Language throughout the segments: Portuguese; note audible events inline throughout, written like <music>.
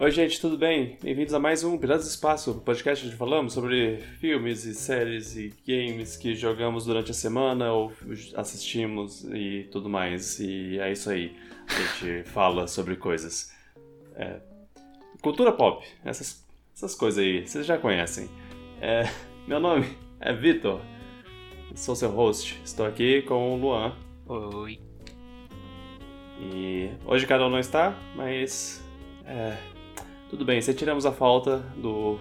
Oi, gente, tudo bem? Bem-vindos a mais um Piratas do Espaço, podcast onde falamos sobre filmes e séries e games que jogamos durante a semana ou assistimos e tudo mais. E é isso aí. A gente <laughs> fala sobre coisas. É, cultura pop, essas, essas coisas aí, vocês já conhecem. É, meu nome é Vitor, sou seu host. Estou aqui com o Luan. Oi. E hoje cada um não está, mas. É, tudo bem, se tiramos a falta do,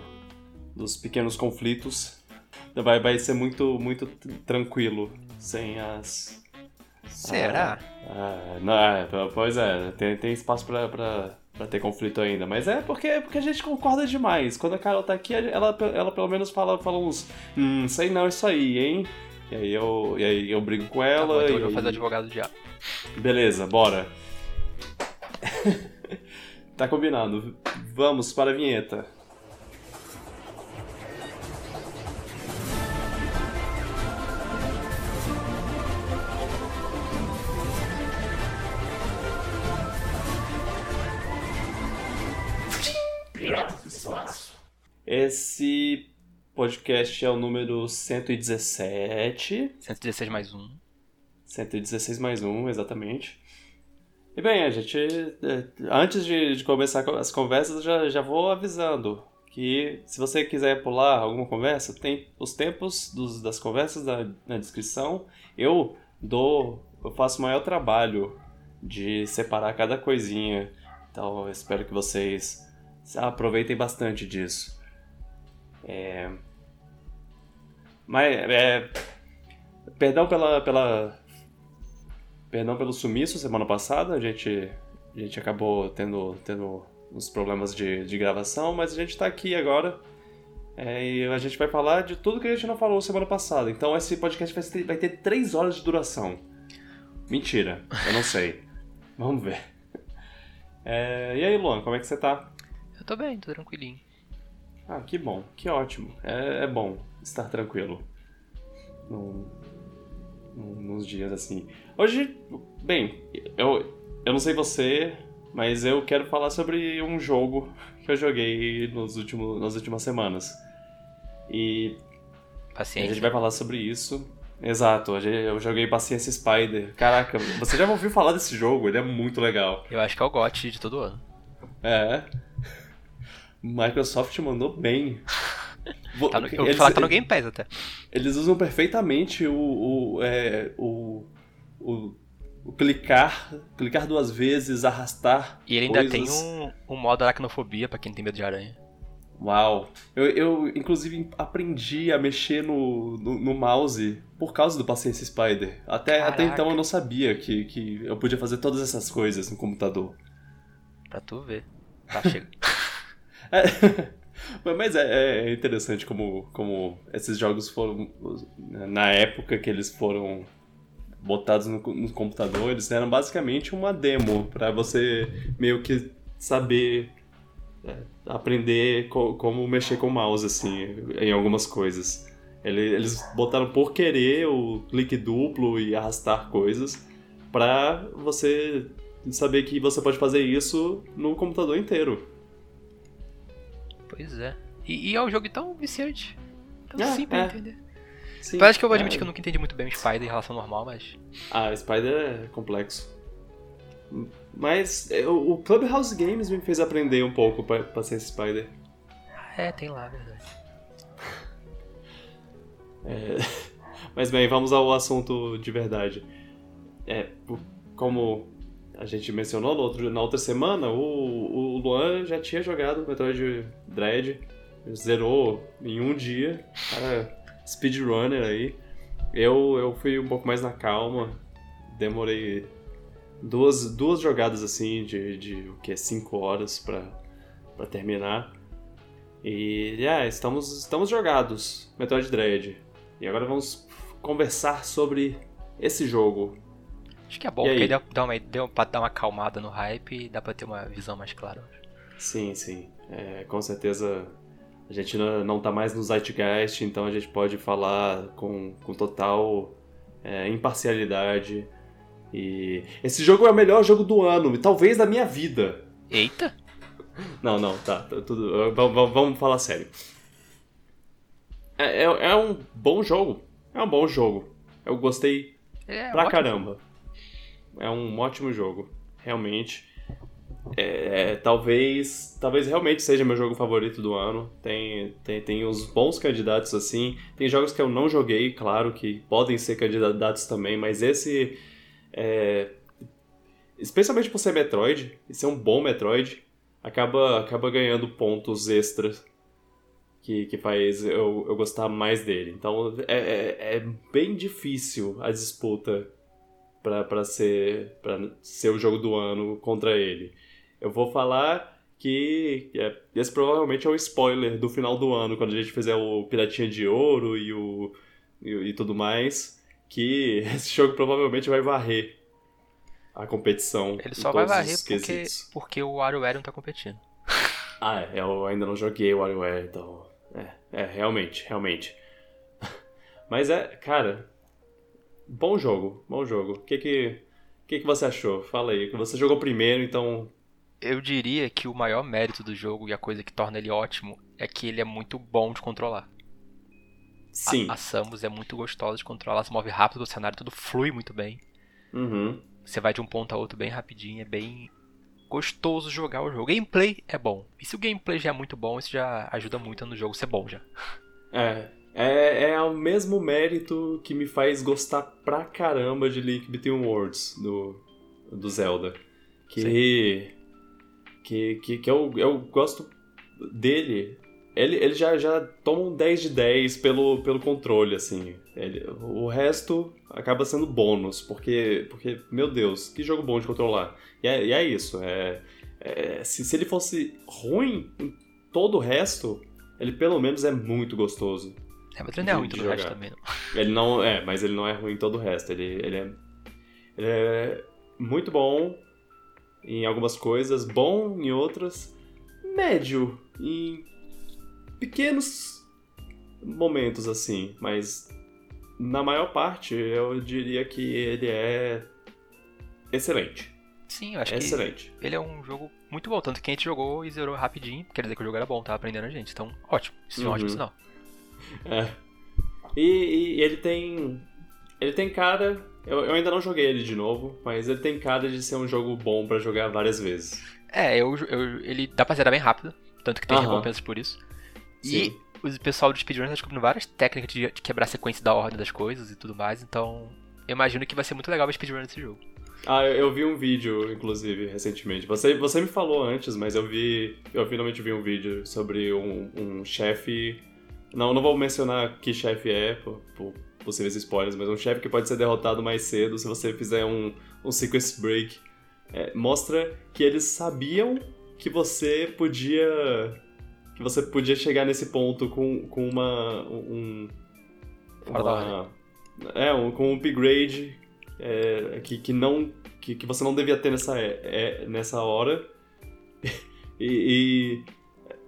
dos pequenos conflitos, vai, vai ser muito, muito tranquilo sem as. Será? Ah, não, é, pois é, tem, tem espaço pra, pra, pra ter conflito ainda. Mas é porque, porque a gente concorda demais. Quando a Carol tá aqui, ela, ela pelo menos fala, fala uns. Hum, sei não, isso aí, hein? E aí eu, e aí eu brigo com ela. Tá bom, então eu vou fazer advogado já. Beleza, bora. <laughs> Tá combinado. Vamos para a vinheta. Esse podcast é o número 117. 116 mais um. 116 mais um, exatamente. E bem, a gente, é, antes de, de começar as conversas, já, já vou avisando que se você quiser pular alguma conversa, tem os tempos dos, das conversas na, na descrição. Eu dou, eu faço o maior trabalho de separar cada coisinha. Então espero que vocês aproveitem bastante disso. É... Mas, é... Perdão pela, pela Perdão pelo sumiço semana passada, a gente, a gente acabou tendo, tendo uns problemas de, de gravação, mas a gente está aqui agora é, e a gente vai falar de tudo que a gente não falou semana passada. Então esse podcast vai ter, vai ter três horas de duração. Mentira, eu não sei. <laughs> Vamos ver. É, e aí, Luan, como é que você tá? Eu tô bem, tô tranquilinho. Ah, que bom, que ótimo. É, é bom estar tranquilo. Não, nos dias assim. Hoje, bem, eu, eu não sei você, mas eu quero falar sobre um jogo que eu joguei nos últimos, nas últimas semanas. E Paciência. a gente vai falar sobre isso. Exato, eu joguei Paciência Spider. Caraca, você já ouviu falar desse jogo? Ele é muito legal. Eu acho que é o GOT de todo ano. É. Microsoft mandou bem. Tá no, eu vou falar que tá no Game Pass até. Eles usam perfeitamente o, o, é, o, o, clicar, clicar duas vezes, arrastar. E ele ainda coisas. tem um, um modo aracnofobia pra quem tem medo de aranha. Uau! Eu, eu inclusive aprendi a mexer no, no, no, mouse por causa do Paciência Spider. Até, até então eu não sabia que, que eu podia fazer todas essas coisas no computador. Pra tu ver. Tá, chega. é. <laughs> <laughs> Mas é, é, interessante como, como esses jogos foram. Na época que eles foram botados no, no computador, eles eram basicamente uma demo para você meio que saber é, aprender co como mexer com o mouse, assim, em algumas coisas. Eles botaram por querer o clique duplo e arrastar coisas para você saber que você pode fazer isso no computador inteiro. Pois é. E, e é um jogo tão viciante. Tão é, simples é. de entender. Sim, Parece que eu vou admitir é. que eu nunca entendi muito bem o Spider em relação ao normal, mas. Ah, Spider é complexo. Mas é, o Clubhouse Games me fez aprender um pouco pra, pra ser Spider. É, tem lá, verdade. <laughs> É, mas bem, vamos ao assunto de verdade. É, como a gente mencionou no outro, na outra semana, o, o Luan já tinha jogado Metroid Dread, zerou em um dia, cara, speedrunner aí. Eu, eu fui um pouco mais na calma, demorei duas, duas jogadas assim de, de o que, 5 horas pra terminar. E é, estamos, estamos jogados, Metroid Dread. E agora vamos conversar sobre esse jogo, Acho que é bom, E porque aí? deu, uma, deu pra dar uma acalmada no hype e dá pra ter uma visão mais clara. Sim, sim. É, com certeza a gente não, tá mais no Zeitgeist, então a gente pode falar com, com total é, imparcialidade. E esse jogo é o melhor jogo do ano, e talvez da minha vida. Eita! <laughs> Não, não, tá. tá tudo, vamos, vamos falar sério. É, é, é, um bom jogo. É um bom jogo. Eu gostei é, pra caramba. É um ótimo jogo. Realmente. É, talvez talvez realmente seja meu jogo favorito do ano. Tem, tem, tem uns bons candidatos assim. Tem jogos que eu não joguei, claro, que podem ser candidatos também, mas esse. É, especialmente por ser Metroid, e ser um bom Metroid, acaba, acaba ganhando pontos extras que, que faz eu, eu gostar mais dele. Então é, é, é bem difícil a disputa para ser, pra ser o jogo do ano contra ele. Eu vou falar que é, esse provavelmente é o spoiler do final do ano, quando a gente fizer o Piratinha de Ouro e o e, e tudo mais, que <laughs> esse jogo provavelmente vai varrer a competição. Ele só vai varrer porque, porque o WarioWare não tá competindo. <laughs> Ah, é, eu ainda não joguei o WarioWare, então. É, é, realmente, realmente. <laughs> Mas é, cara. Bom jogo, bom jogo. O que que, que que você achou? Fala aí. Você jogou primeiro, então. Eu diria que o maior mérito do jogo e a coisa que torna ele ótimo é que ele é muito bom de controlar. Sim. A, a Samus é muito gostosa de controlar, ela se move rápido, o cenário tudo flui muito bem. Uhum. Você vai de um ponto a outro bem rapidinho, é bem gostoso jogar o jogo. Gameplay é bom. E se o gameplay já é muito bom, isso já ajuda muito no jogo ser bom já. É. É, é o mesmo mérito que me faz gostar pra caramba de Link Between Worlds do, do Zelda. Que, que, que, que eu, eu gosto dele ele, ele já, já toma um 10 de 10 pelo, pelo controle, assim. Ele, o resto acaba sendo bônus, porque, porque, meu Deus, que jogo bom de controlar. E é, e é isso, é, é, se, se ele fosse ruim em todo o resto, ele pelo menos é muito gostoso. É, mas ele não é ruim todo o resto também, não. <laughs> Ele não, é, mas ele não é ruim todo o resto. Ele, ele, é, ele é muito bom em algumas coisas, bom em outras, médio em pequenos momentos assim, mas na maior parte eu diria que ele é excelente. Sim, eu acho excelente. que ele é um jogo muito bom, tanto que a gente jogou e zerou rapidinho, quer dizer que o jogo era bom, tava aprendendo a gente, então ótimo, isso é um ótimo uhum. sinal. <laughs> É. E, e, ele tem. Ele tem cara. Eu, eu, ainda não joguei ele de novo, mas ele tem cara de ser um jogo bom para jogar várias vezes. É, eu, eu, ele dá pra zerar bem rápido, tanto que tem recompensas por isso. E o pessoal do speedrun tá descobrindo várias técnicas de, de, quebrar a sequência da ordem das coisas e tudo mais, então eu imagino que vai ser muito legal ver speedrun nesse jogo. Ah, eu, eu, vi um vídeo, inclusive, recentemente. Você, você me falou antes, mas eu vi. Eu finalmente vi um vídeo sobre um, um chefe. Não, não vou mencionar que chefe é, por, por possíveis spoilers, mas um chefe que pode ser derrotado mais cedo se você fizer um, um sequence break. É, mostra que eles sabiam que você podia que você podia chegar nesse ponto com, com uma. Um, uma é, um, com um upgrade é, que, que, não, que, que você não devia ter nessa, é, nessa hora. <laughs> e, e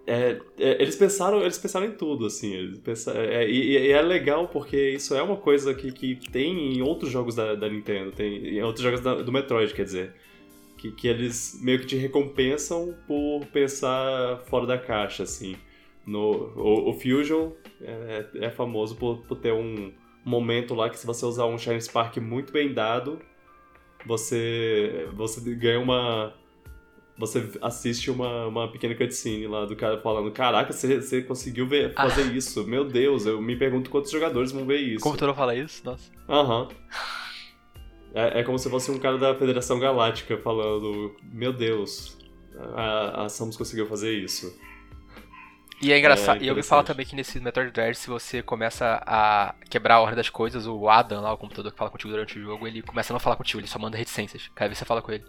é, é, eles pensaram eles pensaram em tudo assim eles pensaram, é, e, e, é legal porque isso é uma coisa que, que tem em outros jogos da, da Nintendo tem em outros jogos da, do Metroid quer dizer que, que eles meio que te recompensam por pensar fora da caixa, assim. No, o, o Fusion é, é, famoso por, por ter um momento lá que se você usar um Shine Spark muito bem dado, você, você ganha uma... Você assiste uma, uma pequena cutscene lá do cara falando Caraca, você, você conseguiu ver, fazer ah. isso. Meu Deus, eu me pergunto quantos jogadores vão ver isso. Tu não fala isso? Nossa. Aham. Uhum. É, é como se fosse um cara da Federação Galáctica falando: Meu Deus, a, a Samus conseguiu fazer isso. E é engraçado, é e eu ouvi falar também que nesse Metroid Dread, se você começa a quebrar a ordem das coisas, o Adam lá, o computador que fala contigo durante o jogo, ele começa a não falar contigo, ele só manda reticências. Cada vez você fala com ele.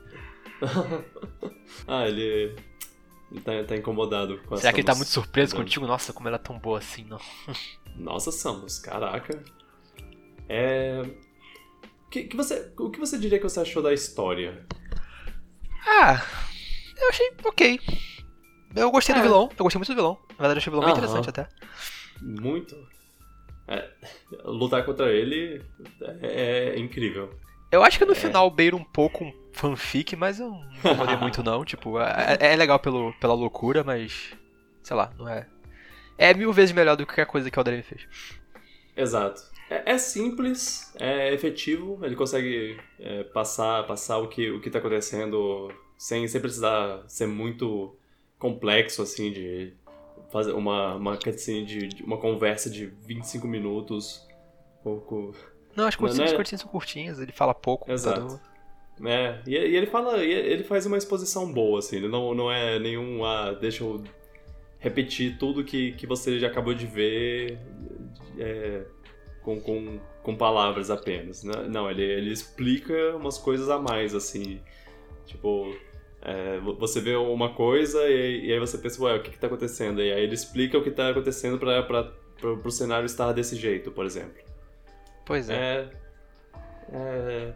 <laughs> ah, ele. Ele tá, tá incomodado com Será que ele tá muito surpreso contigo? Nossa, como ela é tão boa assim, não. <laughs> Nossa, Samus, caraca. É. Que, que você, o que você diria que você achou da história? Ah, eu achei ok. Eu gostei é. do vilão, eu gostei muito do vilão. Na verdade, eu achei o vilão bem interessante até. Muito. É, lutar contra ele é, é incrível. Eu acho que no é. final beira um pouco um fanfic, mas eu não incomodei <laughs> muito não. Tipo, é, é, legal pelo, pela loucura, mas. Sei lá, não é. É mil vezes melhor do que qualquer coisa que o Aldrin fez. Exato. É, é, simples, é efetivo, ele consegue é, passar, passar o que, o que tá acontecendo sem, sem precisar ser muito complexo, assim, de fazer uma, uma cutscene de, de uma conversa de 25 minutos. Pouco. Não, as cutscenes, é... são curtinhas, ele fala pouco. Exato. É, e, e, ele fala, ele faz uma exposição boa, assim, ele não, não é nenhum, ah, deixa eu repetir tudo que, que você já acabou de ver é, com, com, com palavras apenas, né? Não, ele, ele explica umas coisas a mais, assim, tipo, é, você vê uma coisa e, e, aí você pensa, ué, o que que tá acontecendo? E aí ele explica o que tá acontecendo pra, pro cenário estar desse jeito, por exemplo. Pois é. É, é,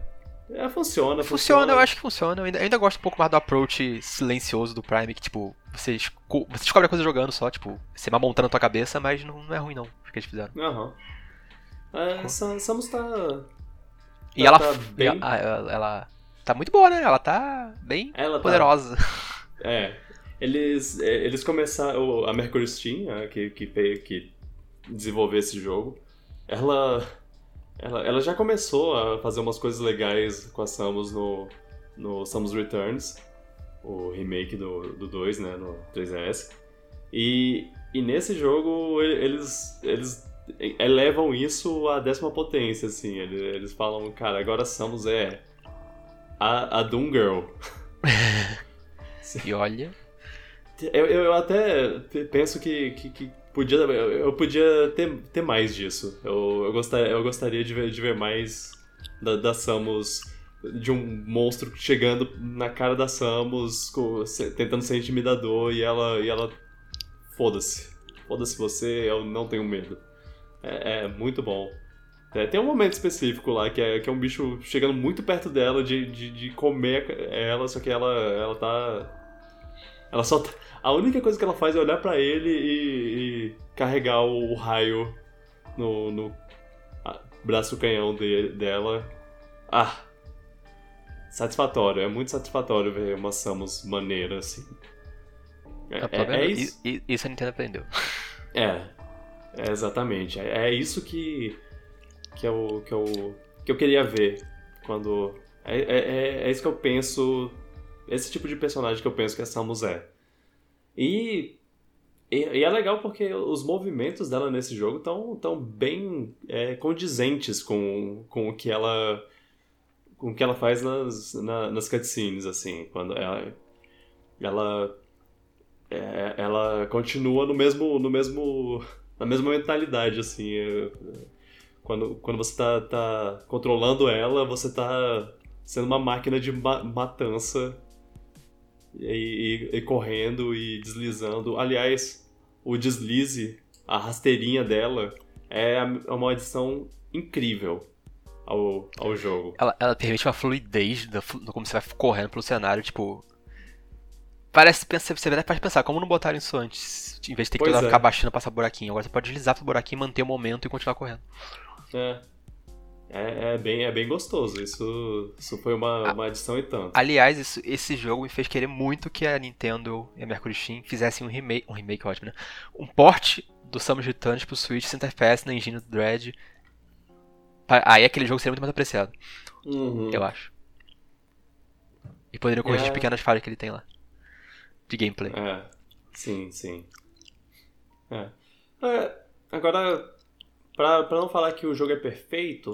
é funciona, funciona, funciona. eu acho que funciona. Eu ainda, eu ainda, gosto um pouco mais do approach silencioso do Prime, que, tipo, você, você descobre a coisa jogando só, tipo, você vai montando na tua cabeça, mas não, não é ruim não, o que eles fizeram. Aham. Uhum. É, Samus tá... E tá, ela, tá bem... ela, ela, tá muito boa, né? Ela tá bem ela tá poderosa. Tá... <laughs> É. Eles, é, eles começaram... A Mercury Steam, que, que, que desenvolveu esse jogo, ela ela, ela já começou a fazer umas coisas legais com a Samus no, no Samus Returns, o remake do, do 2, né, no 3DS. E, e nesse jogo eles, eles elevam isso à décima potência, assim. Eles, eles falam, cara, agora Samus é a, a Doom Girl. e olha... Eu, eu até penso que, que, que podia, eu podia ter, ter mais disso. Eu, eu, gostaria, eu gostaria de ver, de ver mais da, da Samus, de um monstro chegando na cara da Samus, tentando ser intimidador e ela, e ela foda-se. Foda-se você, eu não tenho medo. É, é muito bom. É, tem um momento específico lá que é, que é um bicho chegando muito perto dela de, de, de comer ela, só que ela, ela tá. Ela só tá, a única coisa que ela faz é olhar para ele e, e, carregar o, raio no, no braço canhão de, dela. Ah! Satisfatório, é muito satisfatório ver uma Samus maneira assim. É, é, é isso. isso a Nintendo aprendeu. É, é exatamente. É, é, isso que, que, eu, que, eu, que eu queria ver quando. É, é, é isso que eu penso. Esse tipo de personagem que eu penso que a Samus é. E, e, e, é legal porque os movimentos dela nesse jogo estão tão bem é, condizentes com, com o que ela com o que ela faz nas, na, nas cutscenes, assim, quando ela ela, é, ela continua no mesmo no mesmo na mesma mentalidade, assim, é, quando, quando você tá, tá controlando ela, você tá sendo uma máquina de ma matança e, e, e correndo e deslizando. Aliás, o deslize, a rasteirinha dela, é, é uma adição incrível ao, ao jogo. Ela, ela permite uma fluidez do, do como você vai correndo pelo cenário, tipo. Parece você pode pensar, como não botaram isso antes? Em vez de ter que é. ficar baixando passar buraquinho. Agora você pode deslizar pro buraquinho, manter o momento e continuar correndo. É. É, é, bem, é bem gostoso. Isso, isso foi uma, uma adição e tanto. Aliás, isso, esse jogo me fez querer muito que a Nintendo e a Mercury Steam fizessem um remake. Um remake ótimo, né? Um port do Samus Returns pro Switch Center FPS na engine do Dread. Aí aquele jogo seria muito mais apreciado. Uhum. Eu acho. E poderia corrigir é... as pequenas falhas que ele tem lá. De gameplay. É. Sim, sim. É. é agora, pra, não falar que o jogo é perfeito,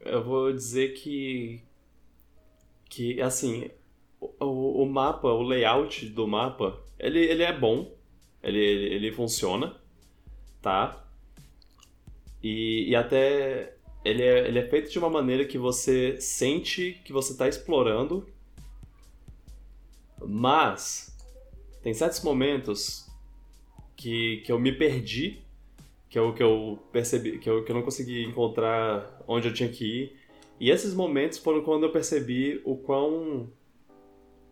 eu vou dizer que. Que, assim, o, o mapa, o layout do mapa, ele, ele é bom. Ele, ele, ele funciona, tá? E, e até ele é, ele é feito de uma maneira que você sente que você está explorando, mas tem certos momentos que, que eu me perdi que eu, que eu percebi, que eu, que eu não consegui encontrar onde eu tinha que ir. E esses momentos foram quando eu percebi o quão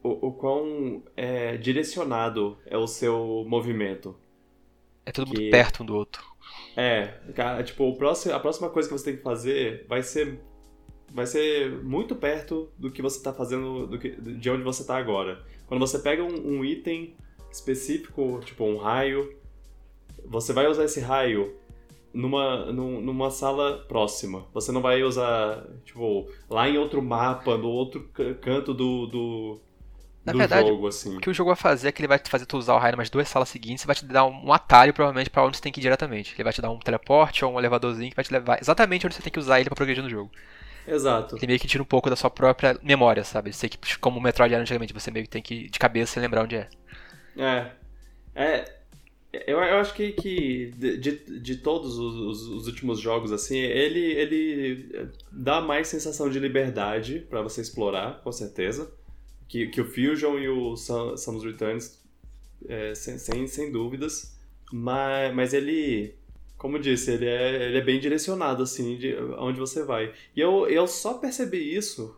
o, o quão é, direcionado é o seu movimento. É tudo que, muito perto um do outro. É, tipo, o próximo, a próxima coisa que você tem que fazer vai ser vai ser muito perto do que você está fazendo, do que, de onde você está agora. Quando você pega um, um, item específico, tipo um raio, você vai usar esse raio numa, numa sala próxima. Você não vai usar, tipo, lá em outro mapa, no outro canto do, do, na do verdade, jogo, assim. O que o jogo vai fazer é que ele vai te fazer tu usar o raio nas duas salas seguintes e vai te dar um, atalho, provavelmente, para onde você tem que ir diretamente. Ele vai te dar um teleporte ou um elevadorzinho que vai te levar exatamente onde você tem que usar ele para progredir no jogo. Exato. Ele meio que tira um pouco da sua própria memória, sabe? Sei que, como o Metroid era antigamente, você meio que tem que, de cabeça, lembrar onde é. É. É. Eu, eu acho que, que de, de todos os, os, últimos jogos, assim, ele, ele dá mais sensação de liberdade para você explorar, com certeza que, que o Fusion e o Samus Returns, é, sem, sem, sem dúvidas, mas, mas ele, como disse, ele é, ele é bem direcionado, assim, de onde você vai. E eu, eu só percebi isso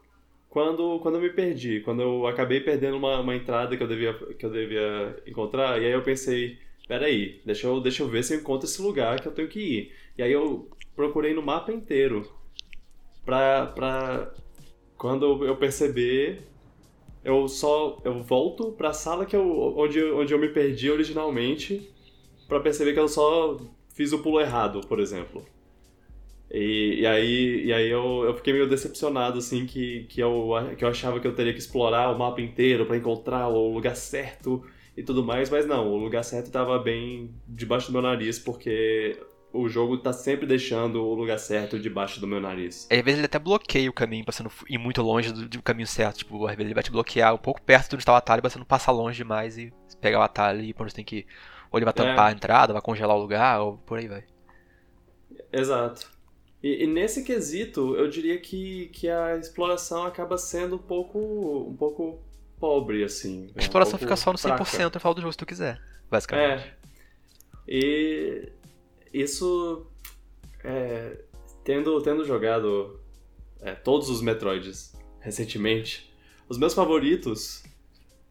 quando, quando eu me perdi, quando eu acabei perdendo uma, uma entrada que eu, devia, que eu devia encontrar, e aí eu pensei, peraí, deixa eu, deixa eu ver se eu encontro esse lugar que eu tenho que ir. E aí eu procurei no mapa inteiro pra, pra quando eu perceber eu só eu volto para a sala que eu, onde, onde eu me perdi originalmente para perceber que eu só fiz o pulo errado, por exemplo. E, e aí, e aí eu, eu fiquei meio decepcionado, assim, que, que, eu, que eu achava que eu teria que explorar o mapa inteiro para encontrar o lugar certo e tudo mais, mas não, o lugar certo estava bem debaixo do meu nariz, porque o jogo tá sempre deixando o lugar certo debaixo do meu nariz. Às vezes ele até bloqueia o caminho não ir muito longe do, do, caminho certo. Tipo, às vezes ele vai te bloquear um pouco perto de onde está o atalho você não passar longe demais e pegar o atalho e onde você tem que. Ou ele vai tampar é. a entrada, vai congelar o lugar, ou por aí vai. Exato. E, e, nesse quesito, eu diria que, que a exploração acaba sendo um pouco, um pouco pobre, assim. A exploração fica só no 100% fraca. no final do jogo se tu quiser, basicamente. É. E isso. É, tendo, tendo jogado é, todos os Metroids recentemente, os meus favoritos,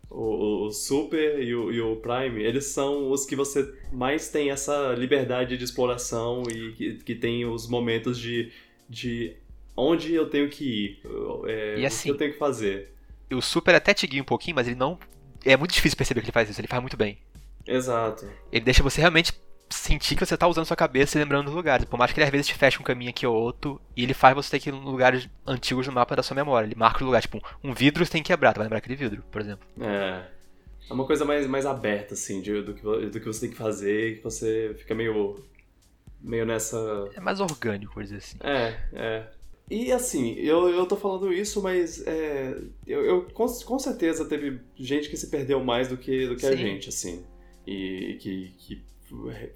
o, o Super e o, e o, Prime, eles são os que você mais tem essa liberdade de exploração e que, que tem os momentos de, de onde eu tenho que ir, é, assim, o que eu tenho que fazer. O Super até te guia um pouquinho, mas ele não. É muito difícil perceber que ele faz isso, ele faz muito bem. Exato. Ele deixa você realmente sentir que você tá usando sua cabeça e lembrando dos lugares. Por mais que ele às vezes te feche um caminho aqui ou outro, e ele faz você ter que ir em lugares antigos no mapa da sua memória. Ele marca o lugar, tipo, um vidro você tem que quebrar, tu vai lembrar aquele vidro, por exemplo. É. É uma coisa mais, mais aberta, assim, de, do, que, do que você tem que fazer, que você fica meio. meio nessa. É mais orgânico, por dizer assim. É, é. E assim, eu, eu tô falando isso, mas é, eu, eu com, com certeza teve gente que se perdeu mais do que, do que a gente, assim. E que, que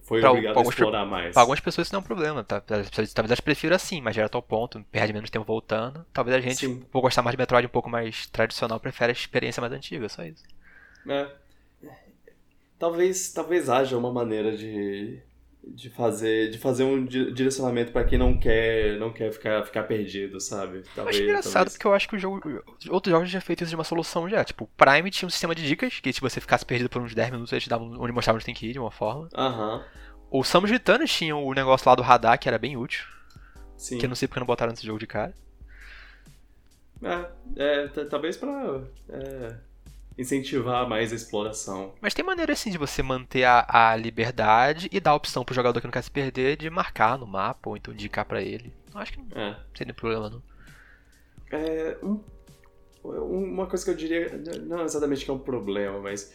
foi pra, obrigado a explorar mais. Pra algumas pessoas isso não é um problema, tá? Talvez elas prefiram assim, mas direto ao ponto, perde menos tempo voltando. Talvez a gente, Sim. por gostar mais de Metroid um pouco mais tradicional, prefere a experiência mais antiga, só isso. É. Talvez, talvez haja uma maneira de, de fazer de fazer um direcionamento para quem não quer não quer ficar ficar perdido, sabe? Talvez, eu acho engraçado talvez. porque eu acho que o jogo outros jogos já feito isso de uma solução já, tipo, Prime tinha um sistema de dicas que se você ficasse perdido por uns 10 minutos, ele te dava onde mostrava onde tem que ir de uma forma. Uhum. O Samus Returns tinha o negócio lá do radar que era bem útil. Sim. Que eu não sei porque não botaram nesse jogo de cara. É, é talvez pra é incentivar mais a exploração. Mas tem maneira assim de você manter a, a liberdade e dar a opção pro jogador que não quer se perder de marcar no mapa ou então indicar para ele. Eu acho que não é. seria problema não. É, um, uma coisa que eu diria, não exatamente que é um problema, mas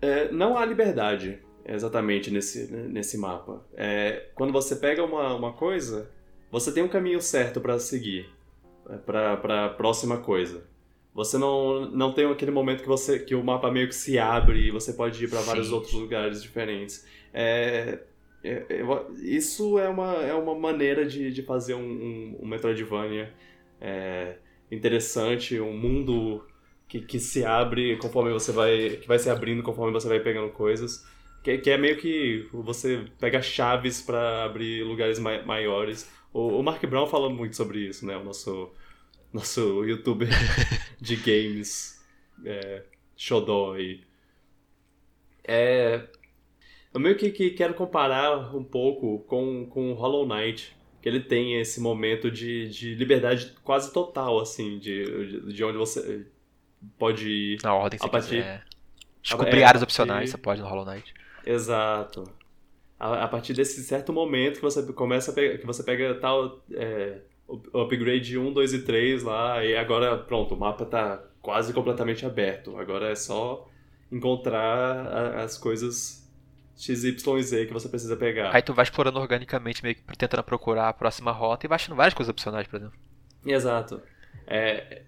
é, não há liberdade exatamente nesse, nesse mapa. É, quando você pega uma, uma coisa, você tem um caminho certo para seguir é, para a próxima coisa. Você não, não tem aquele momento que você que o mapa meio que se abre e você pode ir para vários outros lugares diferentes. É, é, é, isso é uma, é uma maneira de, de fazer um, um, um Metroidvania é, interessante, um mundo que, que se abre conforme você vai. que vai se abrindo conforme você vai pegando coisas. Que, que é meio que você pega chaves para abrir lugares mai, maiores. O, o Mark Brown fala muito sobre isso, né? O nosso nosso youtuber <laughs> de games, é, Shodoi. É, eu meio que, que, quero comparar um pouco com, com Hollow Knight, que ele tem esse momento de, de liberdade quase total, assim, de, de onde você pode ir. Na ordem você partir... quiser. Descobrir é, áreas opcionais, você pode no Hollow Knight. Exato. A, a, partir desse certo momento que você começa a pegar, que você pega tal é, upgrade 1, 2 e 3 lá, e agora pronto, o mapa tá quase completamente aberto. Agora é só encontrar as coisas XYZ que você precisa pegar. Aí tu vai explorando organicamente, meio que tentando procurar a próxima rota e vai achando várias coisas opcionais, por exemplo. Exato. É,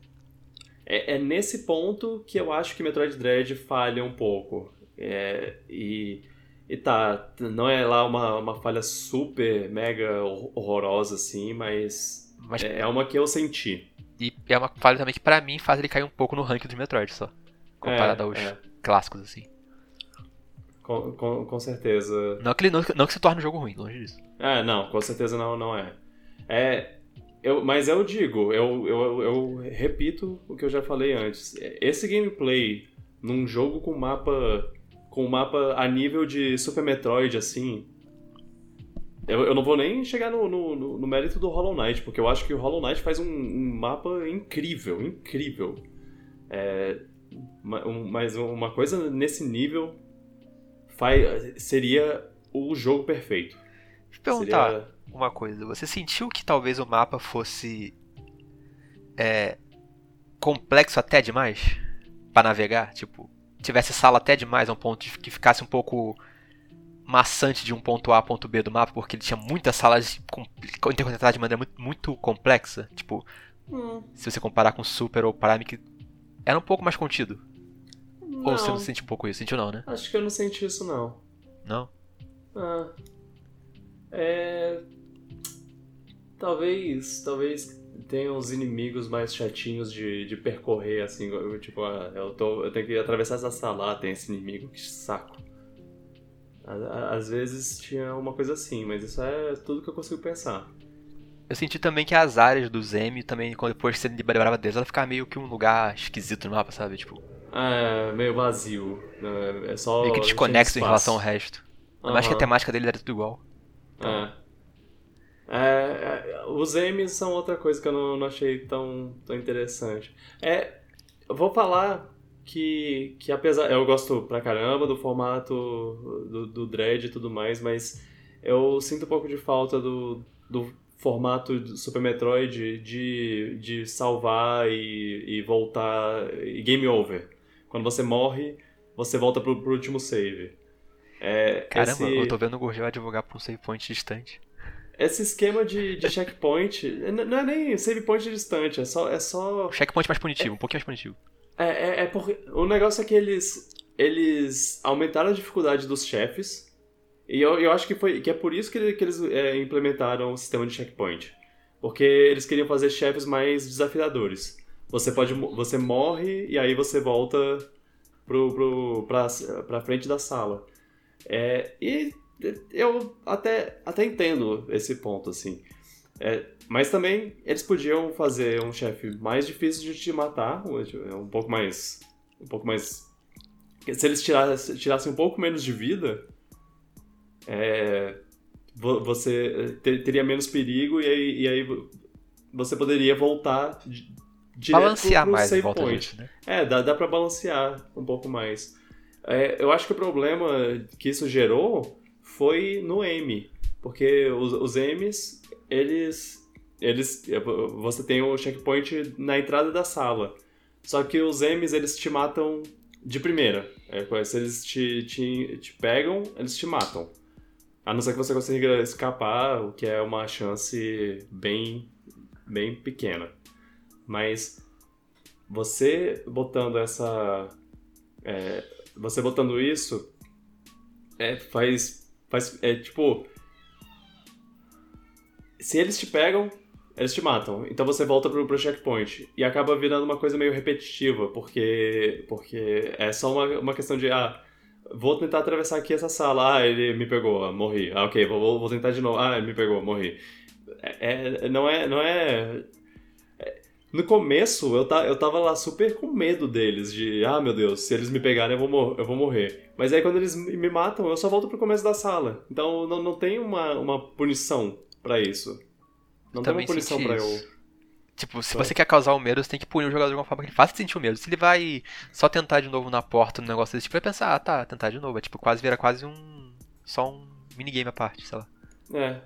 é, é, nesse ponto que eu acho que Metroid Dread falha um pouco. É, e, e tá, não é lá uma, uma falha super, mega horrorosa assim, mas, mas é, é uma que eu senti. E é uma falha também que pra mim faz ele cair um pouco no ranking dos Metroid só. Comparado é, aos é. clássicos, assim. Com, com, com certeza. Não que, ele, não, não que se torne um jogo ruim, longe disso. É, não, com certeza não, não é. É. Eu, mas eu digo, eu, eu, eu repito o que eu já falei antes. Esse gameplay num jogo com mapa. com mapa a nível de Super Metroid, assim. Eu, eu não vou nem chegar no, no, no, mérito do Hollow Knight, porque eu acho que o Hollow Knight faz um, um mapa incrível, incrível. É, mas uma coisa nesse nível faz, seria o jogo perfeito. Deixa eu perguntar seria... uma coisa. Você sentiu que talvez o mapa fosse é, complexo até demais para navegar? Tipo, tivesse sala até demais a um ponto que ficasse um pouco maçante de um ponto A a ponto B do mapa, porque ele tinha muitas salas interconectadas de maneira muito, muito complexa. Tipo, hum. se você comparar com Super ou Prime, que era um pouco mais contido. Não. Ou você não sente um pouco isso? Sentiu não, né? Acho que eu não senti isso, não. Não? Ah. É. Talvez. Talvez tenha uns inimigos mais chatinhos de, de percorrer, assim. Tipo, ah, eu, tô, eu tenho que atravessar essa sala, tem esse inimigo, que saco. Às vezes tinha uma coisa assim, mas isso é tudo que eu consigo pensar. Eu senti também que as áreas do Zemi também, quando depois você liberava deles, ela ficava meio que um lugar esquisito no mapa, sabe? Tipo, é, meio vazio. Né? É só. Meio que desconexo em relação ao resto. Uhum. Eu acho que a temática dele era tudo igual. É. é. É, os M's são outra coisa que eu não, não achei tão, tão interessante. É, eu vou falar que, que apesar. Eu gosto pra caramba do formato do, do Dread e tudo mais, mas eu sinto um pouco de falta do, do formato do Super Metroid de, de salvar e, e voltar. e game over. Quando você morre, você volta pro, pro último save. É, Caramba, esse... eu tô vendo o Gurgel advogar pra um save point distante. Esse esquema de, de checkpoint <laughs> não é nem save point distante, é só. É só... Checkpoint mais punitivo, é, um pouquinho mais punitivo. É, é, é porque. O negócio é que eles. Eles aumentaram a dificuldade dos chefes. E eu, eu acho que, foi, que é por isso que, que eles é, implementaram o sistema de checkpoint. Porque eles queriam fazer chefes mais desafiadores. Você pode. Você morre e aí você volta pro, pro, pra, pra frente da sala. É, e eu até, até entendo esse ponto, assim. É, mas também eles podiam fazer um chefe mais difícil de te matar, um pouco mais. Um pouco mais. Se eles tirassem, tirassem um pouco menos de vida, é, você teria menos perigo e aí, e aí você poderia voltar direto balancear pro, mais save volta point. Disso, né? É, dá, dá pra balancear um pouco mais. É, eu acho que o problema que isso gerou foi no M. Porque os, os M's, eles. Eles. Você tem o checkpoint na entrada da sala. Só que os M's, eles te matam de primeira. É, se eles te, te, te pegam, eles te matam. A não ser que você consiga escapar, o que é uma chance bem, bem pequena. Mas você botando essa. É, você botando isso é, faz. faz é tipo. Se eles te pegam, eles te matam. Então você volta pro, pro checkpoint. E acaba virando uma coisa meio repetitiva, porque. Porque é só uma, uma questão de. Ah, vou tentar atravessar aqui essa sala. Ah, ele me pegou, morri. Ah, ok, vou, vou tentar de novo. Ah, ele me pegou, morri. É, é, não é. Não é no começo, eu, tá, eu tava lá super com medo deles, de, ah, meu Deus, se eles me pegarem eu vou, eu vou morrer. Mas aí quando eles me matam, eu só volto pro começo da sala. Então não, não tem uma, uma punição para isso. Não tem uma punição pra eu. Tipo, se você quer causar o medo, você tem que punir o jogador de alguma forma que ele faça sentir o medo. Se ele vai só tentar de novo na porta, no negócio desse tipo, vai pensar, ah, tá, tentar de novo. É tipo, quase vira quase um. só um minigame à parte, sei lá. É.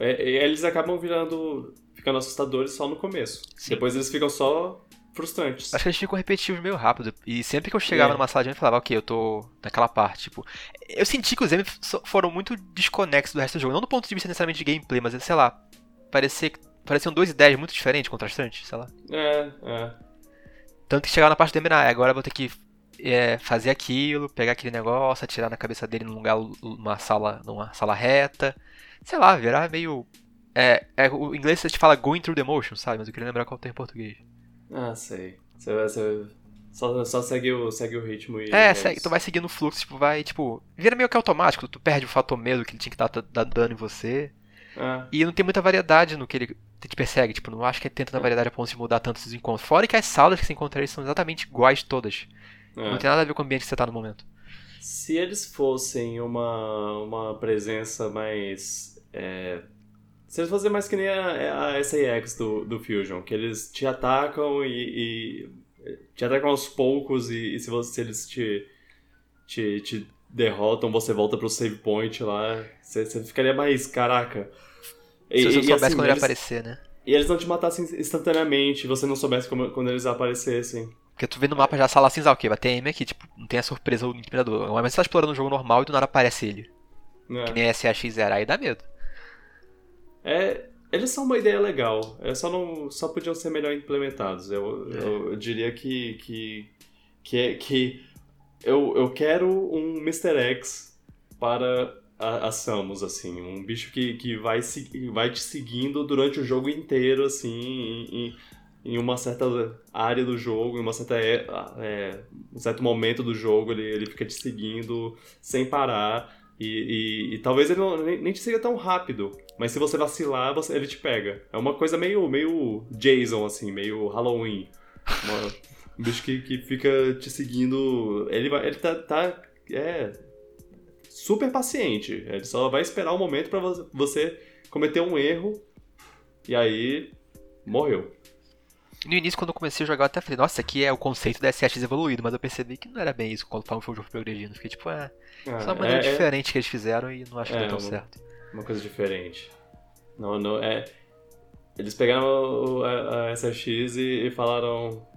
é eles acabam virando. ficando assustadores só no começo. Sim. Depois eles ficam só frustrantes. Acho que eles ficam repetitivos meio rápido. E sempre que eu chegava é. numa sala de eu falava, ok, eu tô naquela parte. Tipo, eu senti que os M foram muito desconexos do resto do jogo. Não do ponto de vista necessariamente de gameplay, mas sei lá, parecia pareciam duas ideias muito diferentes, contrastantes, sei lá. É, é. Tanto que chegava na parte do Eminar, agora eu vou ter que é, fazer aquilo, pegar aquele negócio, atirar na cabeça dele num lugar, numa sala, numa sala reta. Sei lá, virar meio. É, é, o inglês você te fala going through the motion, sabe? Mas eu queria lembrar qual tem em português. Ah, sei. Você, você só, só segue, o, segue o ritmo e. É, segue, tu vai seguindo o fluxo, tipo, vai, tipo. Vira meio que automático, tu perde o fator medo que ele tinha que dar dano em você. É. E não tem muita variedade no que ele te persegue. Tipo, não acho que é tanta é. variedade a ponto de mudar tanto esses encontros. Fora que as salas que você encontra são exatamente iguais todas. É. Não tem nada a ver com o ambiente que você tá no momento. Se eles fossem uma, uma presença mais. É... Se eles fossem mais que nem a, a SAX do, do Fusion, que eles te atacam e, e te atacam aos poucos e, e se, você, se eles te, te, te derrotam, você volta pro save point lá, você, você ficaria mais, caraca, se você não soubesse assim, quando ele ia aparecer, né? E eles não te matassem instantaneamente, você não soubesse como, quando eles aparecessem. Porque tu vê no mapa já a sala cinza, o quê? Vai ter M aqui, tipo, não tem a surpresa do imperador. Mas você tá explorando um jogo normal e do nada aparece ele. É. Que nem SAX0, aí dá medo. É, eles são uma ideia legal. É, só, não, só podiam ser melhor implementados. Eu, é. eu, eu, diria que. que, que, é, que eu, eu quero um Mr. X para a, a Samus, assim. Um bicho que, que vai, vai te seguindo durante o jogo inteiro, assim, em, em uma certa área do jogo, em uma certa, é, é, um certo momento do jogo, ele, ele fica te seguindo sem parar. E, e, e talvez ele não, nem, nem, te siga tão rápido, mas se você vacilar, você, ele te pega. É uma coisa meio, meio Jason, assim, meio Halloween. Uma, um bicho que, que fica te seguindo. Ele, vai, ele tá, tá é, super paciente. Ele só vai esperar o um momento para você cometer um erro e aí morreu. No início, quando eu comecei a jogar, eu até falei, nossa, aqui é o conceito da SX evoluído, mas eu percebi que não era bem isso quando o jogo progredindo. Fiquei tipo, é. é só uma maneira é, é, diferente que eles fizeram e não acho que é, deu tão uma, certo. Uma coisa diferente. Não, não, é. Eles pegaram a, a SX e, e falaram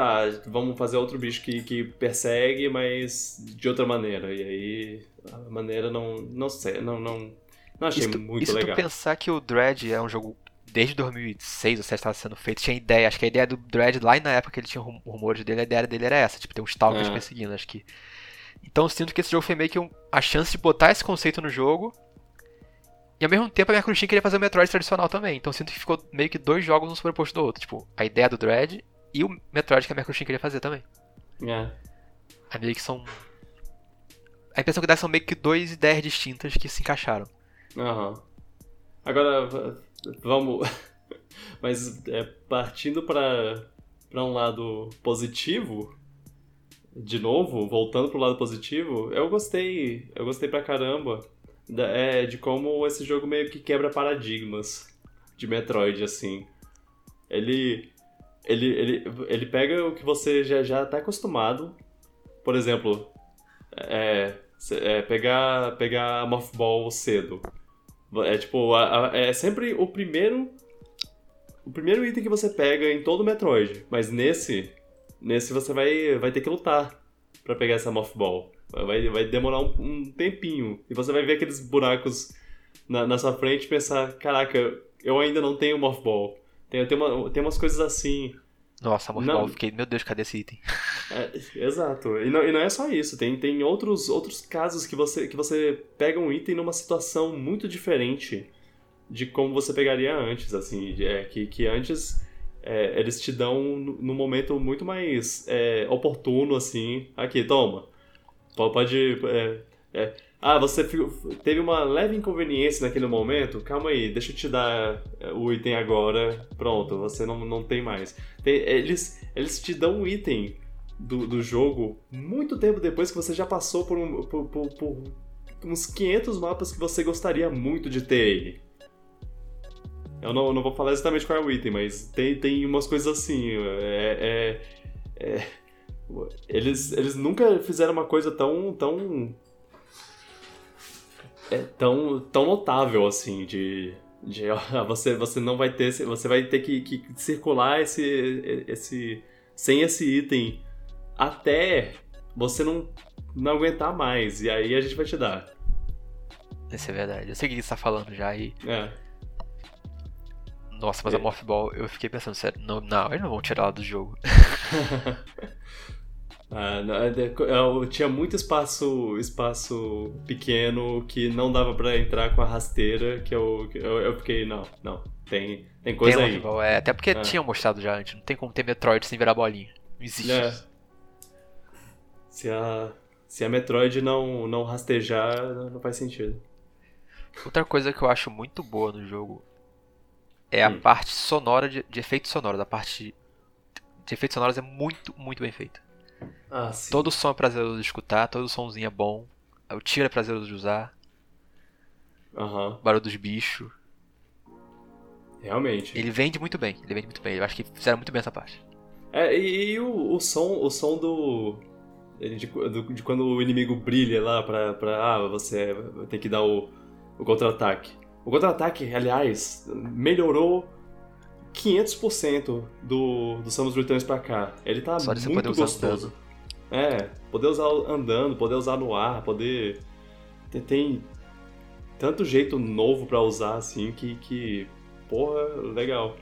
tá, vamos fazer outro bicho que, que persegue, mas de outra maneira. E aí a maneira não. Não sei, não, não, não achei isso, muito isso legal. Se tu pensar que o Dread é um jogo desde 2006 ou 2007 estava sendo feito, tinha ideia, acho que a ideia do Dread lá na época que ele tinha rumores dele, a ideia dele era essa, tipo, ter um stalkers é. perseguindo, acho que. Então sinto que esse jogo foi meio que um, a chance de botar esse conceito no jogo. E ao mesmo tempo a Mercury queria fazer o Metroid tradicional também. Então sinto que ficou meio que dois jogos um sobreposto do outro. Tipo, a ideia do Dread e o Metroid que a Microsoft queria fazer também. É. Aí meio que são. A impressão que dá são meio que duas ideias distintas que se encaixaram. Aham. Uhum. Agora, vamos. <laughs> Mas é, partindo para para um lado positivo, de novo, voltando pro lado positivo, eu gostei, eu gostei pra caramba da, é, de como esse jogo meio que quebra paradigmas de Metroid, assim. Ele, ele, ele, ele pega o que você já, já tá acostumado. Por exemplo, é, é, pegar, pegar a Mothball cedo. É tipo, a, a, é sempre o primeiro. O primeiro item que você pega em todo o Metroid. Mas nesse. Nesse você vai, vai ter que lutar para pegar essa Mothball. Vai, vai demorar um, um, tempinho. E você vai ver aqueles buracos na, na sua frente e pensar, caraca, eu ainda não tenho Mothball. Tem, tem, uma, tem umas coisas assim. Nossa, Mothball, fiquei, meu Deus, cadê esse item? É, exato. E não, e não é só isso, tem, tem outros, outros casos que você, que você pega um item numa situação muito diferente de como você pegaria antes, assim, é, que, que antes é, eles te dão num momento muito mais é, oportuno, assim, aqui, toma, pode... É, é ah, você teve uma leve inconveniência naquele momento? Calma aí, deixa eu te dar é, o item agora. Pronto, você não, não tem mais. Tem, eles, eles te dão um item do, do jogo muito tempo depois que você já passou por, um, por, por, por uns 500 mapas que você gostaria muito de ter ele. Eu não, não vou falar exatamente qual é o item, mas tem, tem umas coisas assim. É, é, é, eles, eles nunca fizeram uma coisa tão. tão. É, tão, tão notável assim de. de <laughs> você, você não vai ter. Você vai ter que, que circular esse, esse. sem esse item até você não, não aguentar mais. E aí a gente vai te dar. Isso é verdade. Eu sei o que você tá falando já e. É. Nossa, mas é. a Morph Ball, eu fiquei pensando, sério, não, não, eles não vão tirar ela do jogo. <laughs> ah, é, eu tinha muito espaço espaço pequeno que não dava para entrar com a rasteira, que eu, eu, eu fiquei, não, não, tem, tem coisa tem aí. É, até porque é. tinham mostrado já antes, não tem como ter Metroid sem virar bolinha. Não existe. É. Se a, se a Metroid não, não rastejar, não faz sentido. Outra coisa que eu acho muito boa no jogo é a hum. parte sonora de, de efeitos sonoros. A parte de efeitos sonoros é muito, muito bem feita. Ah, todo som é prazeroso de escutar, todo somzinho é bom. O tiro é prazeroso de usar. Uhum. Barulho dos bichos. Realmente. Ele vende muito bem, ele vende muito bem. Eu acho que fizeram muito bem essa parte. É, e, e o, o, som, o som do, de, de, de, quando o inimigo brilha lá pra, pra ah, você tem que dar o, o contra-ataque. O contra-ataque, aliás, melhorou 500% do, do Samus Returns pra cá. Ele tá Só muito gostoso. É, poder usar andando, poder usar no ar, poder. Tem, tem tanto jeito novo para usar assim que, que. Porra, legal.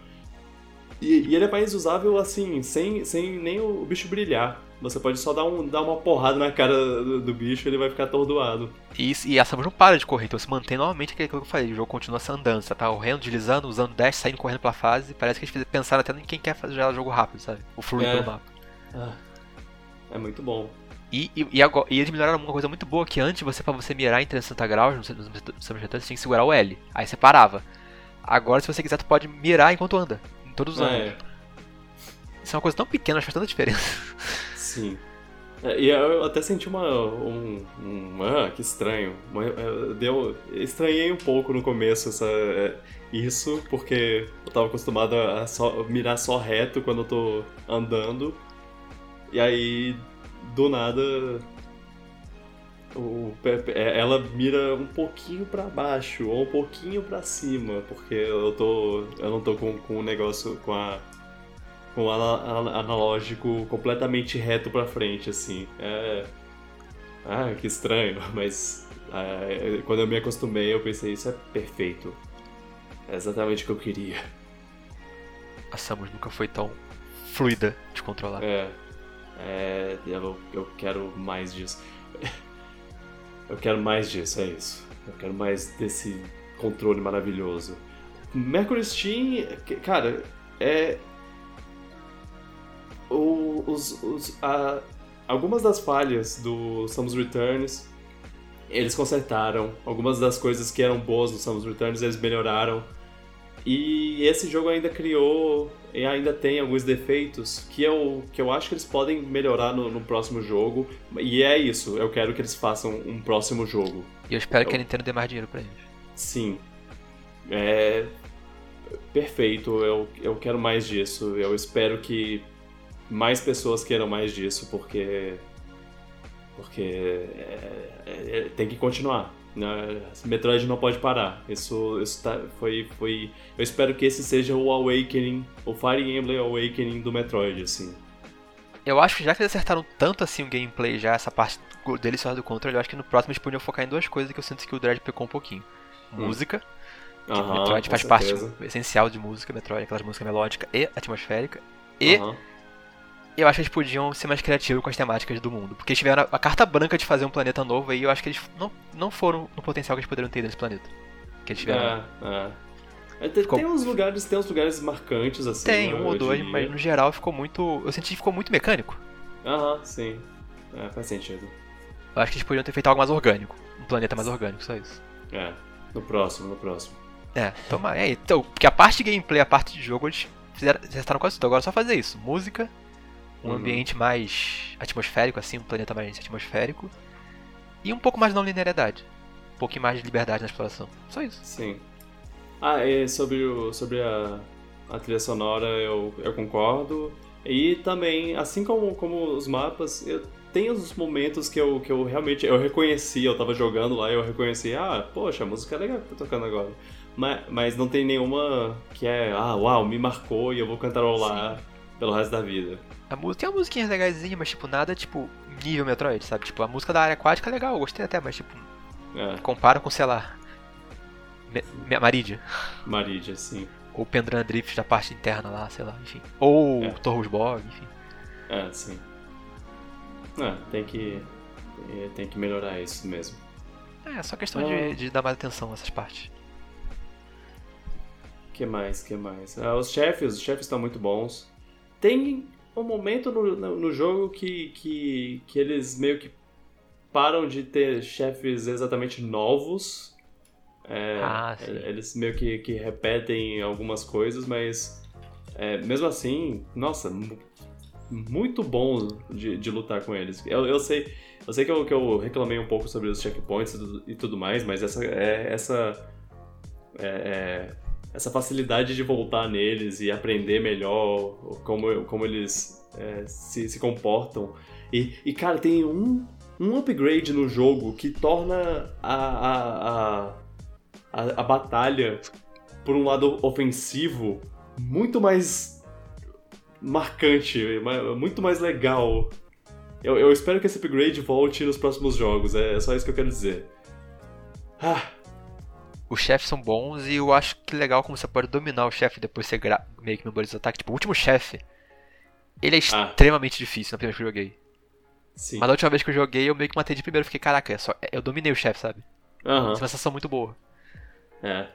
E, e, ele é mais usável assim, sem, sem nem o bicho brilhar. Você pode só dar, um, dar uma porrada na cara do, do bicho e ele vai ficar atordoado. E, e a Samus não para de correr, então você mantém novamente aquilo que eu falei. O jogo continua essa andança, tá correndo, deslizando, usando dash, saindo correndo pela fase. Parece que eles pensaram até em quem quer fazer o jogo rápido, sabe? O fluido é. do mapa. Ah, é muito bom. E, e, e, agora, e eles melhoraram uma coisa muito boa que antes você, pra você mirar em 360 graus no Samus Returns, você tinha que segurar o L. Aí você parava. Agora, se você quiser, tu pode mirar enquanto anda. Em todos os ah, anos. É. Isso é uma coisa tão pequena, mas faz tanta diferença. <laughs> Sim. É, e eu até senti uma. Um, um, ah, que estranho. Deu, estranhei um pouco no começo essa, é, isso, porque eu tava acostumado a só, mirar só reto quando eu tô andando. E aí, do nada. O, é, ela mira um pouquinho para baixo ou um pouquinho para cima, porque eu tô. Eu não tô com, com o negócio com a com analógico completamente reto para frente, assim. É... Ah, que estranho, <laughs> mas é, quando eu me acostumei eu pensei, isso é perfeito. É exatamente o que eu queria. A Samus nunca foi tão fluida de controlar. É, é eu, eu quero mais disso. <laughs> Eu quero mais disso, é isso. Eu quero mais desse controle maravilhoso. Mercury Steam, cara, é, o, os, os, a, algumas das falhas do Samus Returns eles consertaram. Algumas das coisas que eram boas do Samus Returns eles melhoraram. E esse jogo ainda criou e ainda tem alguns defeitos que eu, que eu acho que eles podem melhorar no, no próximo jogo. E é isso, eu quero que eles façam um próximo jogo. E eu espero eu... que a Nintendo dê mais dinheiro pra eles. Sim. É. Perfeito, eu, eu quero mais disso. Eu espero que mais pessoas queiram mais disso, porque. Porque é, é, é, tem que continuar. Né? Metroid não pode parar. Isso, isso tá, foi, foi. Eu espero que esse seja o Awakening, o Fire Emblem Awakening do Metroid, assim. Eu acho que já que eles acertaram tanto assim o gameplay, já essa parte deliciosa do controle, eu acho que no próximo eles podiam focar em duas coisas que eu sinto que o Dread pecou um pouquinho. Hum. Música, que uhum, Metroid faz certeza. parte essencial de música, Metroid, aquelas músicas melódicas e atmosférica. E eu acho que eles podiam ser mais criativos com as temáticas do mundo. Porque eles tiveram a, carta branca de fazer um planeta novo e eu acho que eles não, não foram no potencial que eles poderiam ter nesse planeta. Que eles tiveram. É, é. Tem, ficou... tem uns lugares, tem uns lugares marcantes assim. Tem um ou dois, mas no geral ficou muito. Eu senti que ficou muito mecânico. Aham, sim. É, faz sentido. Eu acho que eles podiam ter feito algo mais orgânico. Um planeta mais orgânico, só isso. É, no próximo, no próximo. É, toma. É, então, porque a parte de gameplay, a parte de jogo, eles fizeram, testaram quase tudo. Agora é só fazer isso. Música, um uhum. ambiente mais atmosférico, assim, um planeta mais atmosférico. E um pouco mais de não linearidade. Um pouquinho mais de liberdade na exploração. Só isso. Sim. Ah, é sobre, o, sobre a, a trilha sonora eu, eu concordo. E também, assim como, como os mapas, eu tem os momentos que eu, que eu realmente eu reconheci, eu tava jogando lá e eu reconheci, ah, poxa, a música é legal que tá tocando agora. Mas, mas não tem nenhuma que é, ah, uau, me marcou e eu vou cantarolar Sim. Pelo resto da vida. A música tem uma musiquinha legaisinha, mas tipo, nada tipo nível Metroid, sabe? Tipo, a música da área aquática é legal, eu gostei até, mas tipo, é. compara com, sei lá, Maridia. Maridia, sim. Ou Pendran Drift da parte interna lá, sei lá, enfim. Ou é. Torros Bog, enfim. É, sim. É, tem que. Tem que melhorar isso mesmo. É, só questão de, de dar mais atenção a essas partes. que mais? que mais? Ah, os chefes, os chefes estão muito bons. Tem um momento no, no jogo que, que, que eles meio que param de ter chefes exatamente novos. É, ah, eles meio que, que repetem algumas coisas, mas é, mesmo assim, nossa, muito bom de, de lutar com eles. Eu, eu sei, eu sei que eu, que eu reclamei um pouco sobre os checkpoints e tudo mais, mas essa é, essa é, é, essa facilidade de voltar neles e aprender melhor como, como eles é, se, se comportam. E, e, cara, tem um, um upgrade no jogo que torna a, a, a, a, a batalha, por um lado ofensivo, muito mais marcante, muito mais legal. Eu, eu, espero que esse upgrade volte nos próximos jogos, é, é só isso que eu quero dizer. Ah. Os chefes são bons e eu acho que legal como você pode dominar o chefe depois de você meio que memoriza o ataque. Tipo, o último chefe, ele é ah. extremamente difícil na primeira vez que eu joguei. Sim. Mas da última vez que eu joguei, eu meio que matei de primeiro. Fiquei, caraca, é só, eu dominei o chefe, sabe? Uhum. Uma sensação muito boa. É.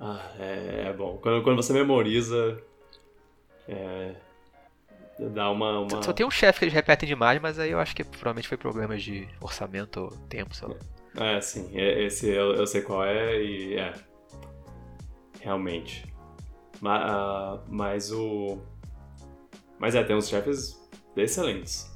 Ah, é, é bom. Quando, quando você memoriza, é, dá uma, uma... Só tem um chefe que eles repetem demais, mas aí eu acho que provavelmente foi problemas de orçamento ou tempo, sei lá. É, sim. É, esse eu, eu sei qual é e é. Realmente. Mas, uh, mas o. Mas é, tem uns chefes excelentes.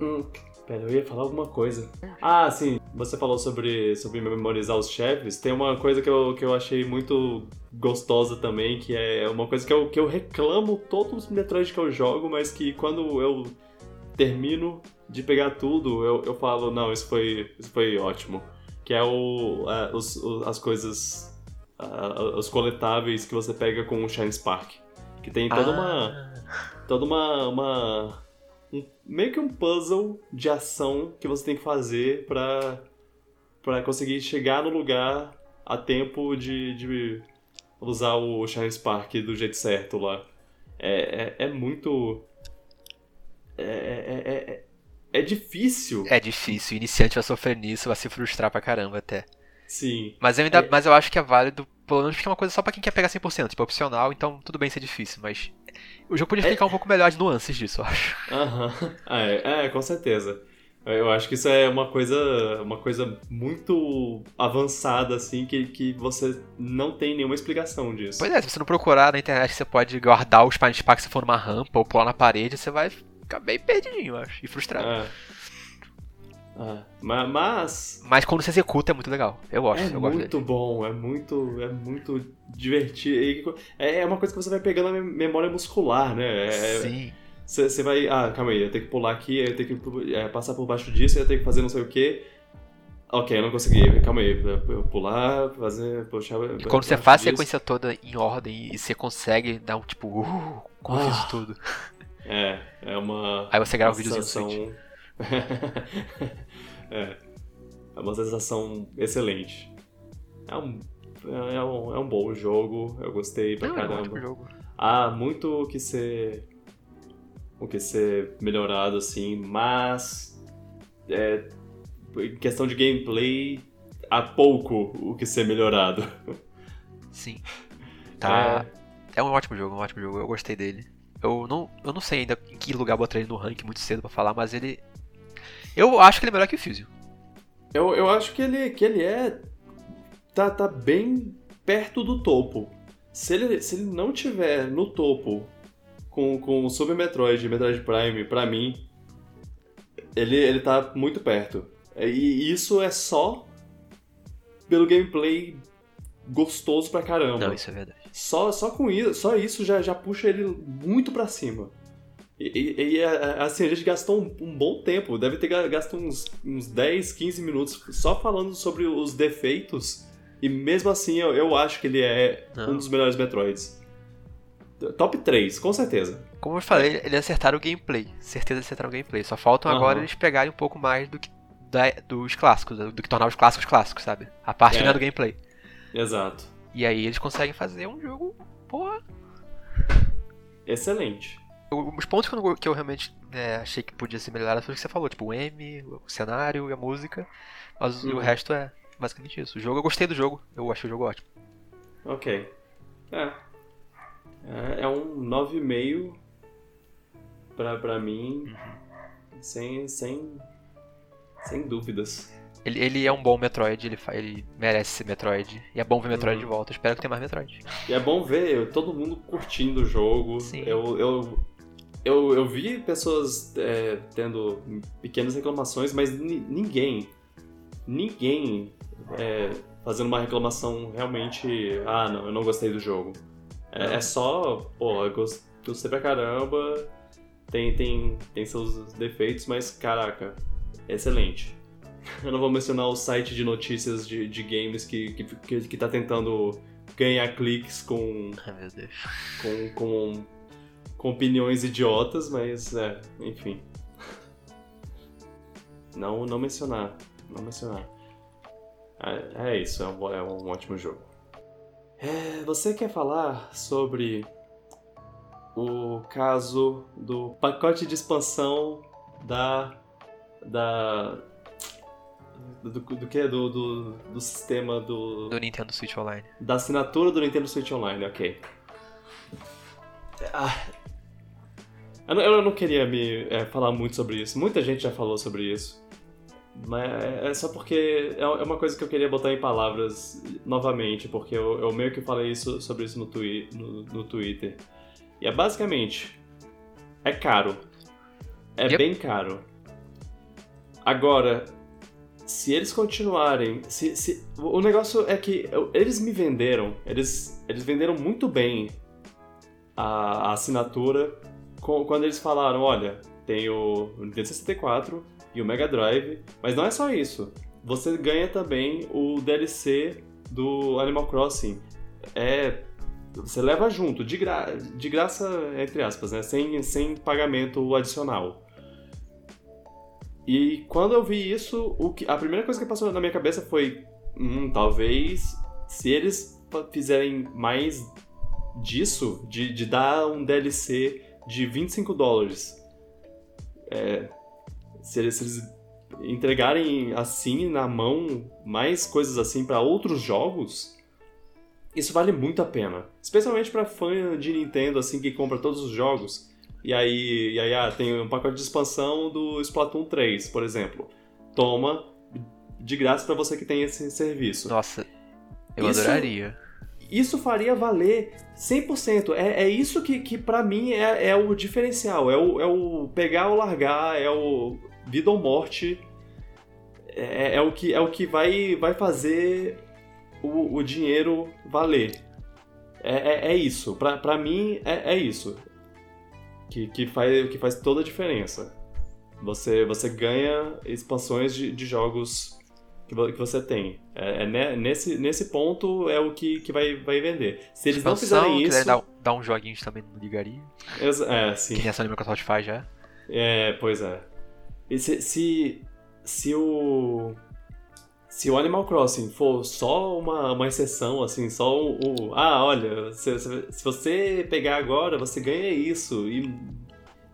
Hum, pera, eu ia falar alguma coisa. Ah, sim. Você falou sobre, sobre memorizar os chefes. Tem uma coisa que eu, que eu achei muito gostosa também, que é uma coisa que eu, que eu reclamo todos os Metroid que eu jogo, mas que quando eu termino de pegar tudo, eu, eu falo, não, isso foi, isso foi ótimo. Que é o, é, os, as coisas, os coletáveis que você pega com o Shine Spark. Que tem toda ah. uma. Toda uma. uma um, meio que um puzzle de ação que você tem que fazer pra, pra conseguir chegar no lugar a tempo de, de usar o Shine Spark do jeito certo lá. É, é, é muito. É, é, é, é, difícil. É difícil. O iniciante vai sofrer nisso, vai se frustrar pra caramba até. Sim. Mas eu, ainda, é... mas eu acho que é válido, pelo menos porque é uma coisa só pra quem quer pegar 100%, tipo, é opcional, então tudo bem ser difícil, mas. O jogo podia explicar é... um pouco melhor as nuances disso, eu acho. <laughs> Aham. Ah, é, é, com certeza. Eu acho que isso é uma coisa, uma coisa muito avançada, assim, que, que você não tem nenhuma explicação disso. Pois é, se você não procurar na internet, você pode guardar os Spine Spark se for numa rampa ou pular na parede, você vai ficar bem perdidinho, eu acho, e frustrado. É. É. Mas. Mas quando você executa é muito legal. Eu gosto. É eu muito gosto bom, é muito, é muito divertido. É uma coisa que você vai pegando na memória muscular, né? É, Sim. Você vai. Ah, calma aí, eu tenho que pular aqui, eu tenho que é, passar por baixo disso, eu tenho que fazer não sei o que. Ok, eu não consegui. Calma aí, eu pular, fazer, puxar. E quando você faz a sequência toda em ordem e você consegue dar um tipo, uh, como ah, tudo. É, é uma. Aí você grava um videozinho <laughs> é. É uma sensação excelente. É um, é um, é um bom jogo, eu gostei pra não, caramba. É um Há muito que ser o que ser melhorado, assim, mas é, em questão de gameplay, há pouco o que ser melhorado. Sim. <laughs> Tá. É... é um ótimo jogo, um ótimo jogo. Eu gostei dele. Eu não, eu não sei ainda em que lugar botar ele no ranking muito cedo para falar, mas ele. Eu acho que ele é melhor que o Fusio. Eu, eu acho que ele, que ele é. Tá, tá bem perto do topo. Se ele, se ele não tiver no topo com, com o Super Metroid Metroid Prime, pra mim, ele, ele tá muito perto. E isso é só pelo gameplay gostoso pra caramba. Não, isso é verdade. Só, só com isso, só isso já, já puxa ele muito pra cima. E, e, e assim, a gente gastou um, um, bom tempo, deve ter gasto uns, uns 10, 15 minutos só falando sobre os defeitos. E mesmo assim, eu, eu acho que ele é Não. um dos melhores Metroids. Top 3, com certeza. Como eu falei, eles acertaram o gameplay. Certeza acertaram o gameplay. Só faltam uhum. agora eles pegarem um pouco mais do que da, dos clássicos, do que tornar os clássicos clássicos, sabe? A parte é. Né, do gameplay. Exato. E aí eles conseguem fazer um jogo, porra. Excelente. Os pontos que eu, que eu realmente é, achei que podia ser melhorados foi o que você falou, tipo o M, o cenário e a música. Mas uhum. o resto é basicamente isso. O jogo, eu gostei do jogo, eu achei o jogo ótimo. Ok. É. É, é um 9,5 pra, pra mim. Uhum. Sem, sem, sem dúvidas. Ele, ele é um bom Metroid, ele, ele merece ser Metroid. E é bom ver Metroid uhum. de volta. espero que tenha mais Metroid. E é bom ver todo mundo curtindo o jogo. Sim. Eu, eu, eu, eu vi pessoas é, tendo pequenas reclamações, mas ninguém, ninguém é, fazendo uma reclamação realmente. Ah, não, eu não gostei do jogo. É, é só, pô, eu gostei pra caramba. Tem, tem, tem seus defeitos, mas caraca, excelente. Eu não vou mencionar o site de notícias de, de games que, que, que, que tá tentando ganhar cliques com. Ai, meu Deus. Com, com, com opiniões idiotas, mas é, enfim. Não, não mencionar. Não mencionar. É, é isso, é um, é um ótimo jogo. É, você quer falar sobre o caso do pacote de expansão da. da do, do, que? Do, do, do sistema do. Do Nintendo Switch Online. Da assinatura do Nintendo Switch Online, ok. Ah, eu, não, eu não queria me é, falar muito sobre isso. Muita gente já falou sobre isso. Mas é, é só porque é, é uma coisa que eu queria botar em palavras novamente, porque eu, eu meio que falei isso, sobre isso no, twi no, no Twitter. E é basicamente: é caro. É yep. bem caro. Agora, se eles continuarem. Se, se, o negócio é que eles me venderam, eles, eles venderam muito bem a, a assinatura com, quando eles falaram: olha, tem o Nintendo 64 e o Mega Drive, mas não é só isso. Você ganha também o DLC do Animal Crossing. É. Você leva junto, de, gra, de graça, entre aspas, né? Sem, sem pagamento adicional. E quando eu vi isso, o que, a primeira coisa que passou na minha cabeça foi: hum, talvez se eles fizerem mais disso, de, de dar um DLC de 25 dólares, é, se, eles, se eles entregarem assim na mão mais coisas assim para outros jogos, isso vale muito a pena. Especialmente para fã de Nintendo assim que compra todos os jogos e aí, e aí ah, tem um pacote de expansão do Splatoon 3, por exemplo. Toma de graça para você que tem esse serviço. Nossa, eu isso, adoraria. Isso faria valer 100%. É, é isso que, que para mim é, é o diferencial. É o, é o pegar ou largar, é o vida ou morte. É, é o que, é o que vai, vai fazer o, o dinheiro valer. É, é, é isso. Pra, pra mim, é, é isso que, que, faz, que faz toda a diferença. Você, você ganha expansões de, de jogos que, que você tem. É, é, nesse, nesse ponto é o que, que vai, vai vender. Se eles Expansão, não fizerem isso. Dar, dar uns joguinhos também no ligaria. É, sim. Que nem a Sony Microsoft faz já. É, pois é. E se, se, se o se o Animal Crossing for só uma, uma exceção, assim, só o. ah, olha, se, se, você pegar agora, você ganha isso e,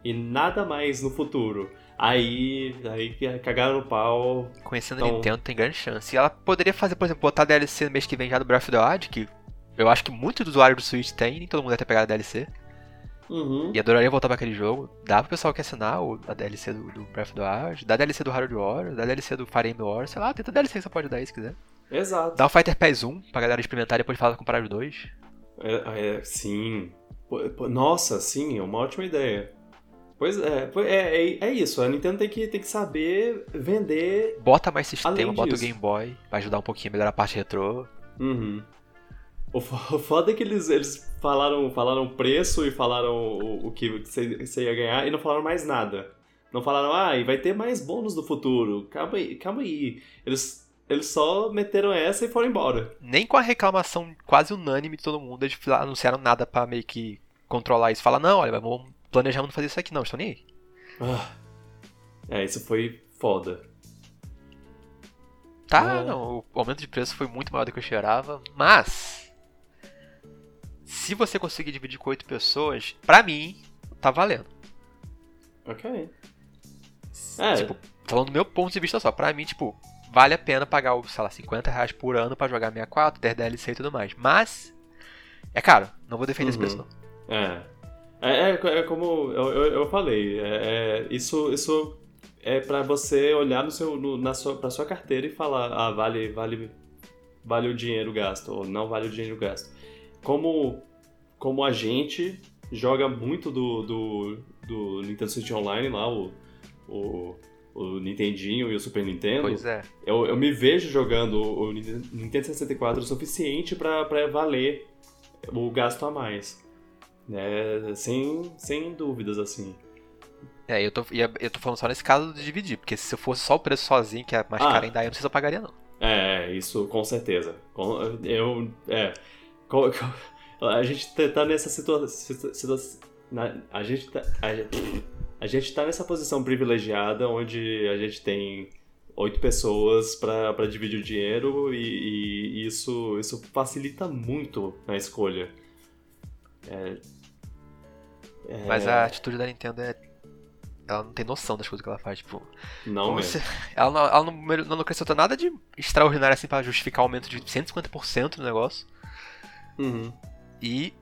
e nada mais no futuro. Aí, aí cagaram no pau. Conhecendo então... a Nintendo, tem grande chance. E ela poderia fazer, por exemplo, botar DLC no mês que vem já do Breath of the Wild, que eu acho que muitos usuários do Switch tem, nem todo mundo deve ter pegado a DLC. Uhum. E adoraria voltar para aquele jogo. Dá pro pessoal que assinar o, a DLC do, do Breath of the Wild, dá a DLC do Hard War, dá a DLC do Fire Emblem War, sei lá, tenta DLC que você pode dar aí se quiser. Exato. Dá o Fighter Pass 1 pra galera experimentar e depois falar comparar os dois. É, é, sim. Nossa, sim, é uma ótima ideia. Pois é, é, é, é, isso. A Nintendo tem que, tem que saber vender. Bota mais sistema, bota o Game Boy, vai ajudar um pouquinho a melhorar a parte retrô. Uhum. O foda é que eles, eles falaram, falaram preço e falaram o, o que você ia ganhar e não falaram mais nada. Não falaram, ah, e vai ter mais bônus no futuro. Calma aí, calma aí. Eles, eles só meteram essa e foram embora. Nem com a reclamação quase unânime de todo mundo, eles anunciaram nada para meio que controlar isso. Fala, não, olha, vamos planejando fazer isso aqui, não, estou nem aí. Ah. É, isso foi foda. Tá, é. não, o aumento de preço foi muito maior do que eu esperava, mas se você conseguir dividir com 8 pessoas, pra mim, tá valendo. Ok. É. Tipo, falando do meu ponto de vista só, pra mim, tipo, vale a pena pagar, sei lá, 50 reais por ano pra jogar 64, ter DLC e tudo mais. Mas, é caro, não vou defender uhum. esse preço não. É. É, é, é como eu, eu, eu falei, é, é, isso, isso é para você olhar no seu, no, na sua, pra sua carteira e falar, ah, vale, vale, vale o dinheiro gasto, ou não vale o dinheiro gasto. Como como a gente joga muito do, do, do Nintendo Switch Online lá, o, o, o Nintendinho e o Super Nintendo. Pois é. Eu, eu me vejo jogando o Nintendo 64 o suficiente para valer o gasto a mais. Né? Sem, sem dúvidas, assim. É, eu tô, eu tô falando só nesse caso de dividir, porque se fosse só o preço sozinho, que é mais ah, caro ainda, eu não sei se eu pagaria, não. É, isso com certeza. Eu. É. <laughs> A gente tá, tá nessa situação. A gente tá. A, a gente tá nessa posição privilegiada onde a gente tem oito pessoas para dividir o dinheiro e, e, isso, isso facilita muito na escolha. É, é... Mas a atitude da Nintendo é. Ela não tem noção das coisas que ela faz, tipo. Não, mesmo. Ela, não, ela não, não acrescentou nada de extraordinário assim para justificar o aumento de 150% no negócio. Uhum. E.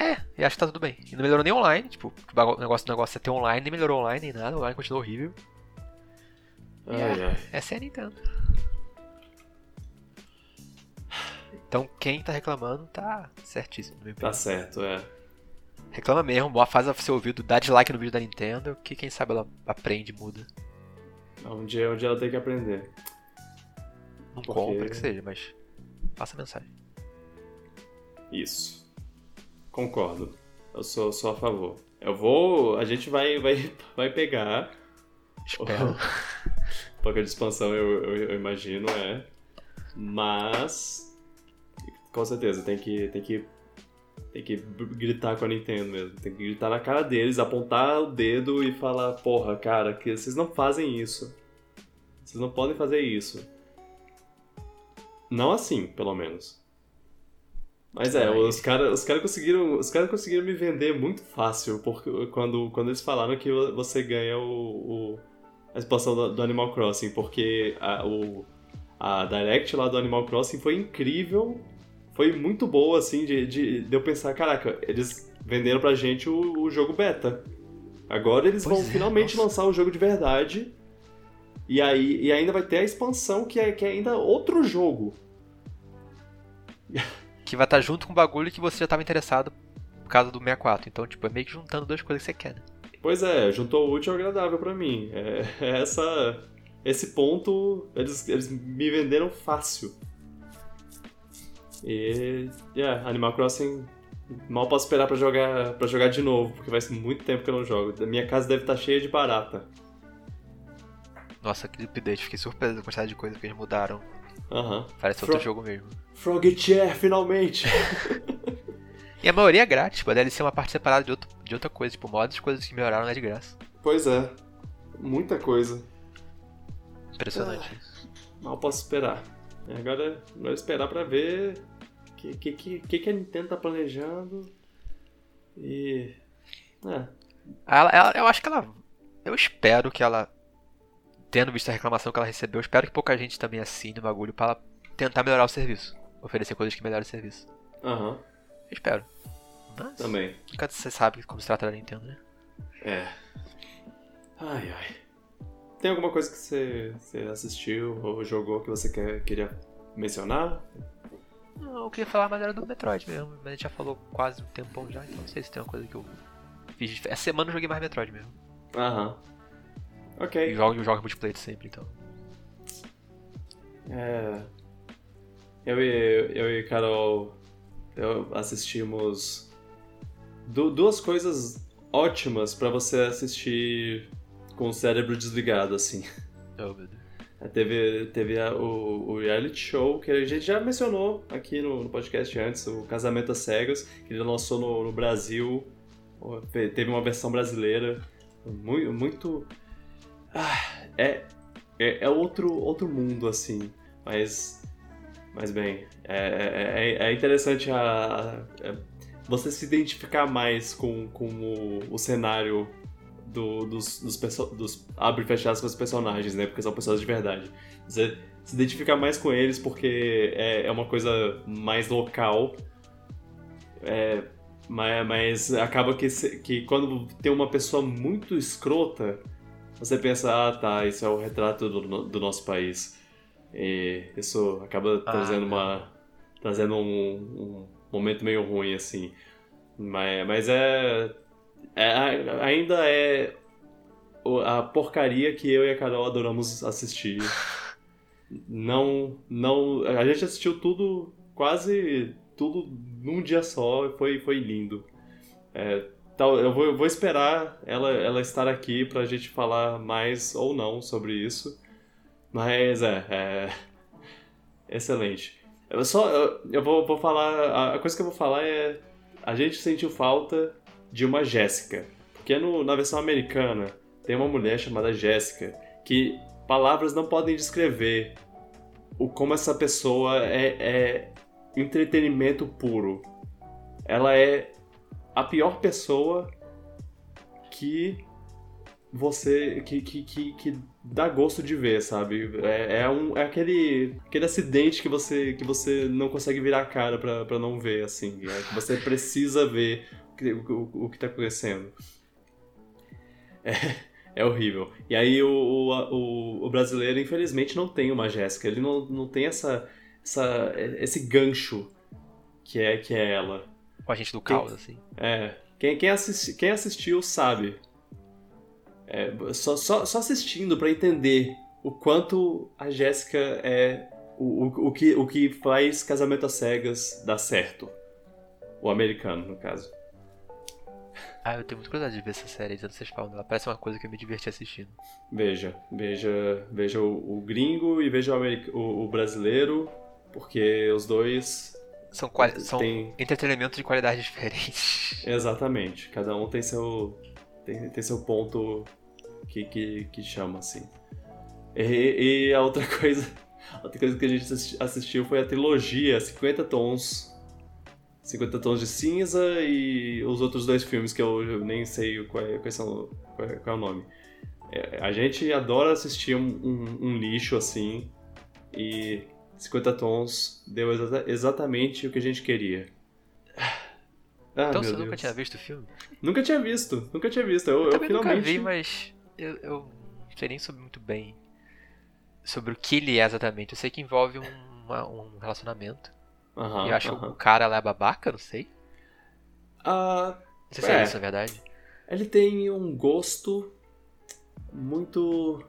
É, eu acho que tá tudo bem. E não melhorou nem online, tipo, o negócio, negócio é ter online, nem melhorou online nem nada, o online continua horrível. Ai, é, ai. Essa é a Nintendo. Então quem tá reclamando tá certíssimo. Tá certo, é. Reclama mesmo, boa faz o seu ouvido, dá dislike no vídeo da Nintendo, que quem sabe ela aprende muda. Um dia, um dia ela tem que aprender. Não Porque... compra que seja, mas passa a mensagem. Isso. Concordo. Eu sou, sou a favor. Eu vou. A gente vai, vai, vai pegar. Espero. <laughs> Pouca de expansão, eu, eu, eu, imagino, é. Mas. Com certeza, tem que, tem que. Tem que gritar com a Nintendo mesmo. Tem que gritar na cara deles, apontar o dedo e falar: Porra, cara, que vocês não fazem isso. Vocês não podem fazer isso. Não assim, pelo menos. Mas é, os caras os cara conseguiram, os cara conseguiram me vender muito fácil porque, quando, quando eles falaram que você ganha o, o a expansão do, do, Animal Crossing, porque a, o, a Direct lá do Animal Crossing foi incrível, foi muito boa, assim, de, de, de eu pensar, caraca, eles venderam pra gente o, o jogo beta. Agora eles pois vão é, finalmente nossa. lançar o jogo de verdade. E aí e ainda vai ter a expansão que é, que é ainda outro jogo. <laughs> que vai estar junto com o bagulho que você já estava interessado por causa do 64. Então, tipo, é meio que juntando duas coisas que você quer, né? Pois é, juntou o útil ao agradável para mim. É, <laughs> é, essa, esse ponto eles, eles me venderam fácil. E, yeah, Animal Crossing mal posso esperar para jogar para jogar de novo, porque vai ser muito tempo que eu não jogo. Minha casa deve estar cheia de barata. Nossa, que update, fiquei surpreso com a quantidade de coisas que eles mudaram. Uhum. Parece Fro outro jogo mesmo. Frogchair, finalmente! <laughs> e a maioria é grátis, DLC é uma parte separada de, outro, de outra coisa, tipo, mods coisas que melhoraram é de graça. Pois é, muita coisa. Impressionante. Ah, mal posso esperar. Agora, agora esperar pra ver o que, que, que, que a Nintendo tá planejando. E. É. Ela, ela, eu acho que ela. Eu espero que ela. Tendo visto a reclamação que ela recebeu, eu espero que pouca gente também assine o bagulho pra ela tentar melhorar o serviço oferecer coisas que melhorem o serviço. Aham. Uhum. Espero. Mas, Também. Nunca você sabe como se trata da Nintendo, né? É. Ai, ai. Tem alguma coisa que você, você assistiu ou jogou que você quer, queria mencionar? Não, eu queria falar mais era do Metroid mesmo, mas a gente já falou quase um tempão já, então não sei se tem uma coisa que eu fiz. Essa semana eu joguei mais Metroid mesmo. Aham. Ok. E jogo multiplayer sempre, então. É. Eu e, eu e Carol eu assistimos du duas coisas ótimas para você assistir com o cérebro desligado, assim. Oh, meu Deus. É, teve, teve a, o, o reality show que a gente já mencionou aqui no, no, podcast antes, o Casamento às Cegas, que ele lançou no, no Brasil. Teve uma versão brasileira. Muito. muito ah, é, é, é, outro, outro mundo, assim. Mas. Mas bem, é, é, é interessante a, a, você se identificar mais com, com o, o cenário do, dos, dos, dos abre e fecha aspas personagens, né? Porque são pessoas de verdade. Você se identifica mais com eles porque é, é uma coisa mais local. É, mas, mas acaba que, que quando tem uma pessoa muito escrota, você pensa, ah tá, isso é o retrato do, do nosso país. E isso acaba ah, trazendo uma. trazendo um, um momento meio ruim, assim. Mas, mas é é, ainda é a porcaria que eu e a Carol adoramos assistir. Não, não, a gente assistiu tudo, quase tudo num dia só, foi, foi lindo. É, tal, eu, vou, vou esperar ela, ela estar aqui pra gente falar mais ou não sobre isso. Mas é, é excelente. Eu só, eu, eu vou, vou falar, a coisa que eu vou falar é, a gente sentiu falta de uma Jéssica. Porque no, na versão americana tem uma mulher chamada Jéssica que palavras não podem descrever o como essa pessoa é, é entretenimento puro. Ela é a pior pessoa que você que, que, que, que, dá gosto de ver, sabe? É, é, um, é aquele, aquele acidente que você, que você não consegue virar a cara pra, não ver, assim. É, que você precisa ver o, o que tá acontecendo. É, é horrível. E aí o, o, o, brasileiro, infelizmente, não tem uma Jéssica. Ele não, não tem essa, essa, esse gancho que é, que é ela. O agente do caos, assim. É. Quem, quem, assisti, quem assistiu sabe. É, só, só, só assistindo para entender o quanto a Jéssica é o, o, o, que, o que faz Casamento às Cegas dar certo. O americano, no caso. Ah, eu tenho muita curiosidade de ver essa série, tanto vocês falam dela. Parece uma coisa que eu me diverti assistindo. Veja, veja, veja o, o gringo e veja o, o, o, brasileiro, porque os dois são, quali são tem... entretenimento de qualidade <laughs> diferente. Exatamente, cada um tem seu tem, tem seu ponto que, que, que chama assim. E, e a outra <laughs> coisa, outra coisa que a gente assistiu foi a trilogia 50 tons 50 Tons de Cinza e os outros dois filmes que eu nem sei qual é, quais são, qual é, qual é o nome. É, a gente adora assistir um, um, um, lixo assim e 50 Tons deu exa exatamente o que a gente queria. Ah, então você Deus. nunca tinha visto o filme? Nunca tinha visto, nunca tinha visto. Eu, eu, eu finalmente... nunca vi, mas eu, eu não sei nem sobre muito bem sobre o que ele é exatamente. Eu sei que envolve um, uma, um relacionamento. Uhum, eu acho uhum. que o cara lá é babaca, não sei. Uh, não sei se é, é isso, na verdade. Ele tem um gosto muito.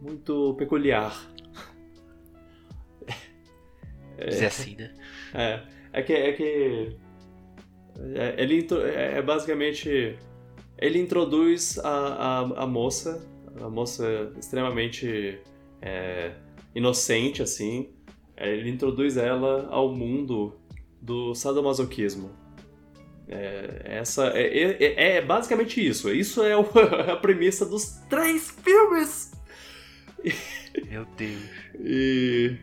muito peculiar. Dizer é, assim, né? É. É que. É que é, ele é, é basicamente. Ele introduz a, a, a moça, a moça extremamente é, inocente, assim, é, ele introduz ela ao mundo do sadomasoquismo. É, essa é, é, é, é basicamente isso. Isso é o, <laughs> a premissa dos três filmes. Meu Deus. E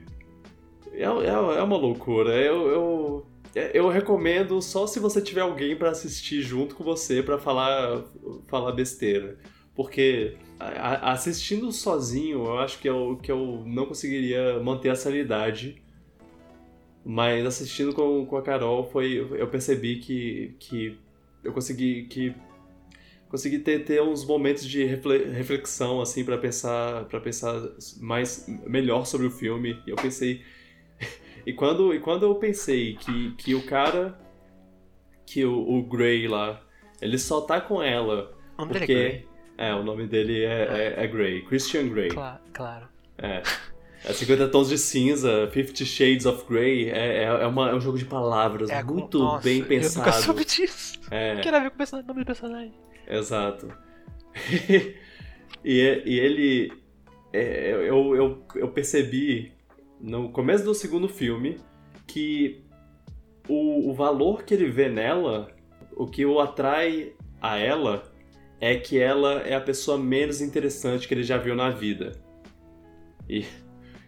é, é, é uma loucura. Eu, eu, eu recomendo só se você tiver alguém para assistir junto com você para falar falar besteira, porque assistindo sozinho, eu acho que eu, que eu não conseguiria manter a sanidade. Mas assistindo com, com a Carol, foi, eu percebi que, que eu consegui que consegui ter, ter uns momentos de reflexão assim para pensar para pensar mais melhor sobre o filme. E eu pensei e quando e quando eu pensei que, que o cara que o, o Gray lá Ele só tá com ela. O nome porque... dele é Grey. É, o nome dele é, é, é Grey. Christian Grey. Claro. claro. É. É 50 Tons de Cinza, Fifty Shades of Grey, é, é, é, uma, é um jogo de palavras É, muito nossa, bem pensado. Eu nunca soube disso. É, Quero ver com o nome do personagem. exato. <laughs> e, e ele. é, eu, eu, eu percebi no começo do segundo filme que o, o valor que ele vê nela, o que o atrai a ela, é que ela é a pessoa menos interessante que ele já viu na vida. E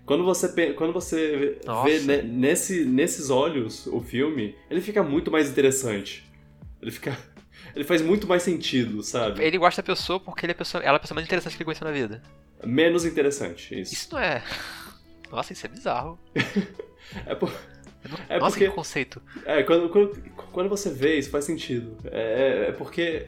quando você, quando você Nossa. vê ne- nesse, nesses olhos o filme, ele fica muito mais interessante. Ele fica. <laughs> Ele faz muito mais sentido, sabe? Ele gosta da pessoa porque ele é a pessoa, ela é a pessoa mais interessante que ele conheceu na vida. Menos interessante, isso. Isso não é. Nossa, isso é bizarro. <laughs> É, por- não- É Nossa, porque- que conceito. é, quando, quando, quando você vê isso faz sentido. É, é porque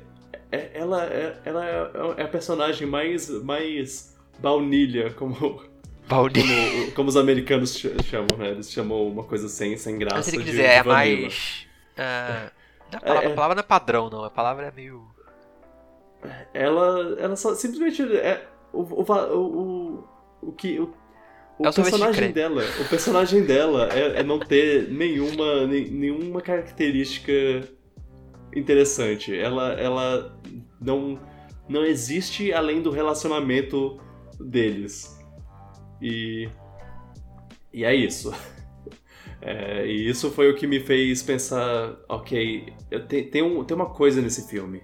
é- ela, é, ela é, é a personagem mais, mais baunilha, como, Baudi. como, como os americanos ch- chamam, né? Eles chamam uma coisa sem, sem graça. Quer de- dizer, de é vanilla. mais. ah, não é a palavra, É, é. a palavra não é padrão, não. A palavra é meio. Ela, ela só simplesmente é o, o, o, o, o que o, o É o personagem dela, o personagem dela é, é não ter nenhuma nenhuma característica interessante. Ela ela não não existe além do relacionamento deles. E e é isso. <laughs> É, e isso foi o que me fez pensar, ok, eu te, tem, um, tem uma coisa nesse filme,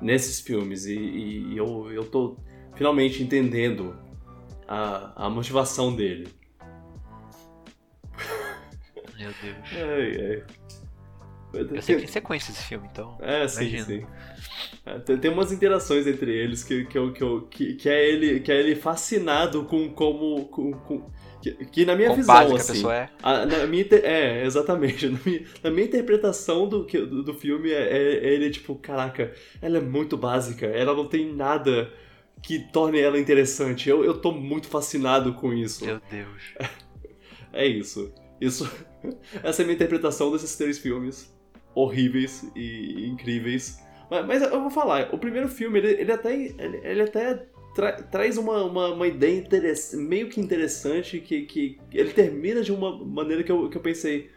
nesses filmes, e, e eu, eu tô finalmente entendendo a, a motivação dele. Meu Deus. Ai, ai. Eu sei que tem sequência esse filme, então. É, sim, Imagino. sim. É, tem, tem umas interações entre eles que, que, eu, que, eu, que, que é ele, que é ele fascinado com como. Com, com- que, que na minha Quão visão, básica assim. a pessoa é. A- na minha, é, exatamente. <laughs> Na minha, na minha interpretação do, do, do filme, é- é ele tipo, caraca, ela é muito básica, ela não tem nada que torne ela interessante. Eu, eu tô muito fascinado com isso. Meu Deus. <laughs> É isso. Isso. <laughs> Essa é a minha interpretação desses três filmes horríveis e incríveis. Mas, mas eu vou falar, o primeiro filme, ele, ele até, ele, ele até tra- traz uma, uma, uma ideia meio que interessante, que, que ele termina de uma maneira que eu, que eu pensei.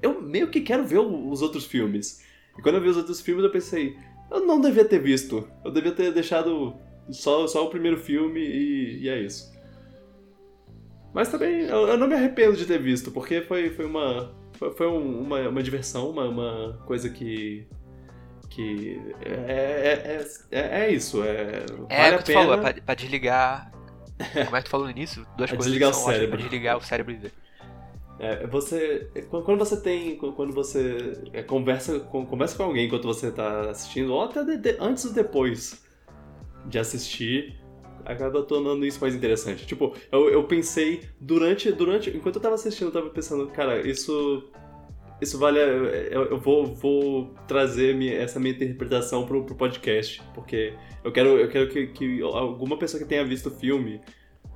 Eu meio que quero ver os outros filmes. E quando eu vi os outros filmes, eu pensei, eu não devia ter visto. Eu devia ter deixado só, só o primeiro filme e, e é isso. Mas também eu, eu não me arrependo de ter visto, porque foi, foi uma. Foi, foi um- uma, uma diversão, uma, uma coisa que. que. É, é, é, é isso. É, É vale o que tu pena. falou, é pra, pra desligar. Como é que tu falou no início? <laughs> Duas É coisas desligar que o ótimas cérebro. desligar o cérebro e ver. É, você. Quando você tem. Quando você é, conversa, com, conversa com alguém enquanto você tá assistindo, ou até de- de- antes ou depois de assistir, acaba tornando isso mais interessante. Tipo, eu, eu pensei durante. durante Enquanto eu tava assistindo, eu tava pensando, cara, isso. Isso vale. Eu, eu vou, vou trazer minha- essa minha interpretação pro, pro podcast. Porque eu quero, eu quero que, que alguma pessoa que tenha visto o filme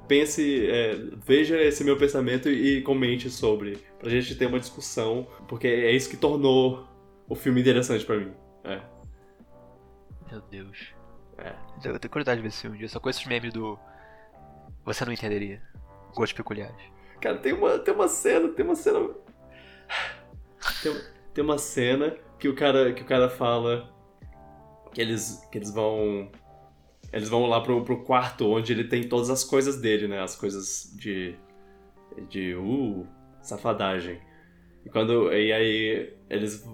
pense, é, veja esse meu pensamento e, comente sobre, pra gente ter uma discussão, porque é isso que tornou o filme interessante pra mim. É. Meu Deus. É. Eu tenho curiosidade de ver esse um dia. Só com esses memes do. Você não entenderia. Gostos peculiares. Cara, tem uma, tem uma cena, tem uma cena. Tem, tem uma cena que o cara, que o cara fala que eles, que eles vão. Eles vão lá pro, pro quarto onde ele tem todas as coisas dele, né? As coisas de. de. uh, safadagem. E quando. E aí eles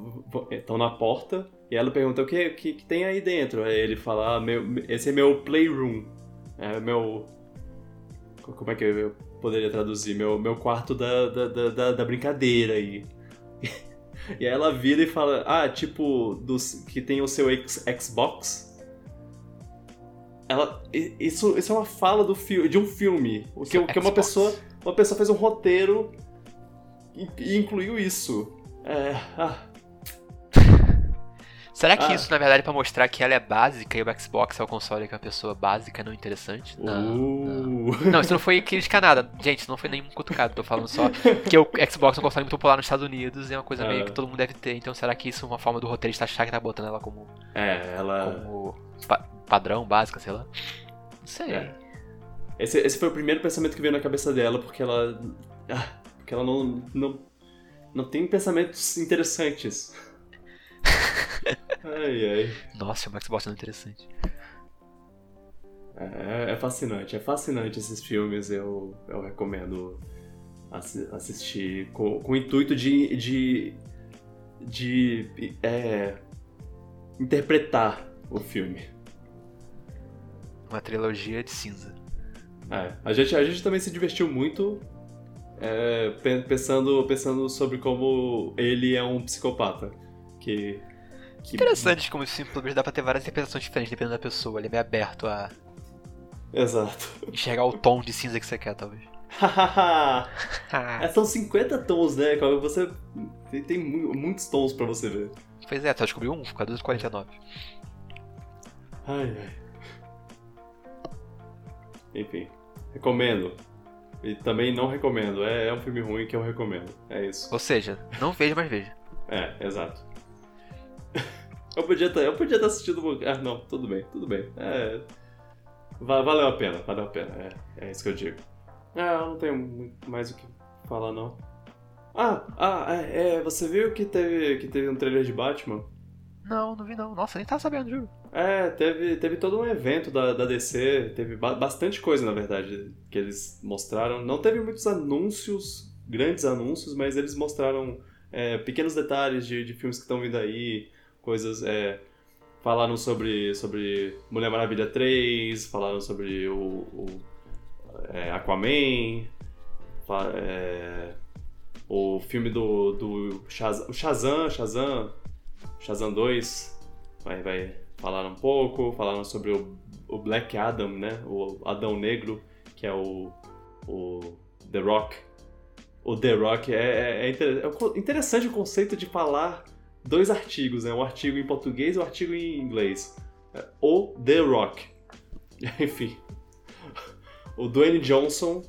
estão na porta e ela pergunta o que, que, que tem aí dentro. Aí ele fala, ah, meu, esse é meu playroom. É meu. Como é que eu poderia traduzir? Meu, meu quarto da, da, da, da- brincadeira aí. <laughs> E aí ela vira e fala, ah, tipo, dos, que tem o seu X- Xbox. Ela, isso, isso é uma fala do fi, de um filme. O que, que uma pessoa, uma pessoa fez um roteiro incluiu isso. É, ah, <laughs> Será que ah. isso, na verdade, é pra mostrar que ela é básica e o Xbox é o console que é uma pessoa básica, não interessante? Não, uh. não. não, isso não foi crítica nada. Gente, isso não foi nenhum cutucado, tô falando só que o Xbox é um console muito popular nos Estados Unidos e é uma coisa é. meio que todo mundo deve ter. Então será que isso é uma forma do roteirista achar que tá botando ela como. É, ela. Como pa padrão, básica, sei lá? Não sei. É. Esse, esse foi o primeiro pensamento que veio na cabeça dela, porque ela. Ah, porque ela não, não. Não tem pensamentos interessantes. <laughs> ai, ai. Nossa, o Xbox é interessante. É, é, fascinante, é fascinante esses filmes, eu, eu recomendo assi assistir com, com o intuito de, de, de é, interpretar o filme. Uma trilogia de cinza. É, a gente, a gente também se divertiu muito é, pensando, pensando sobre como ele é um psicopata. Que que... Interessante como simplesmente dá pra ter várias interpretações diferentes dependendo da pessoa. Ele é meio aberto a. Exato. Enxergar o tom de cinza que você quer, talvez. <laughs> é, são 50 tons, né? Você tem muitos tons pra você ver. Pois é, só descobriu um, fica 249. Ai, ai. Enfim, recomendo. E também não recomendo. É, é um filme ruim que eu recomendo. É isso. Ou seja, não veja, mas veja. é, exato. Eu podia ter, eu podia ter assistido. Ah, não, tudo bem, tudo bem. É, valeu a pena, valeu a pena. É, é isso que eu digo. Ah, eu não tenho mais o que falar, não. Ah, ah, é, é, você viu que teve, que teve um trailer de Batman? Não, não vi não. Nossa, nem tava sabendo, juro. É, teve, teve todo um evento da, da DC, teve ba bastante coisa, na verdade, que eles mostraram. Não teve muitos anúncios, grandes anúncios, mas eles mostraram é, pequenos detalhes de, de filmes que estão vindo aí, coisas. É, falaram sobre, sobre Mulher Maravilha 3, falaram sobre o, o é, Aquaman, é, o filme do, do Shazam, Shazam, Shazam, Shazam 2, vai, vai falar um pouco, falaram sobre o, o Black Adam, né, o Adão Negro, que é o, o The Rock. O The Rock é, é, é interessante o conceito de falar dois artigos, né? Um artigo em português e um artigo em inglês. É, o The Rock. <laughs> Enfim. O Dwayne Johnson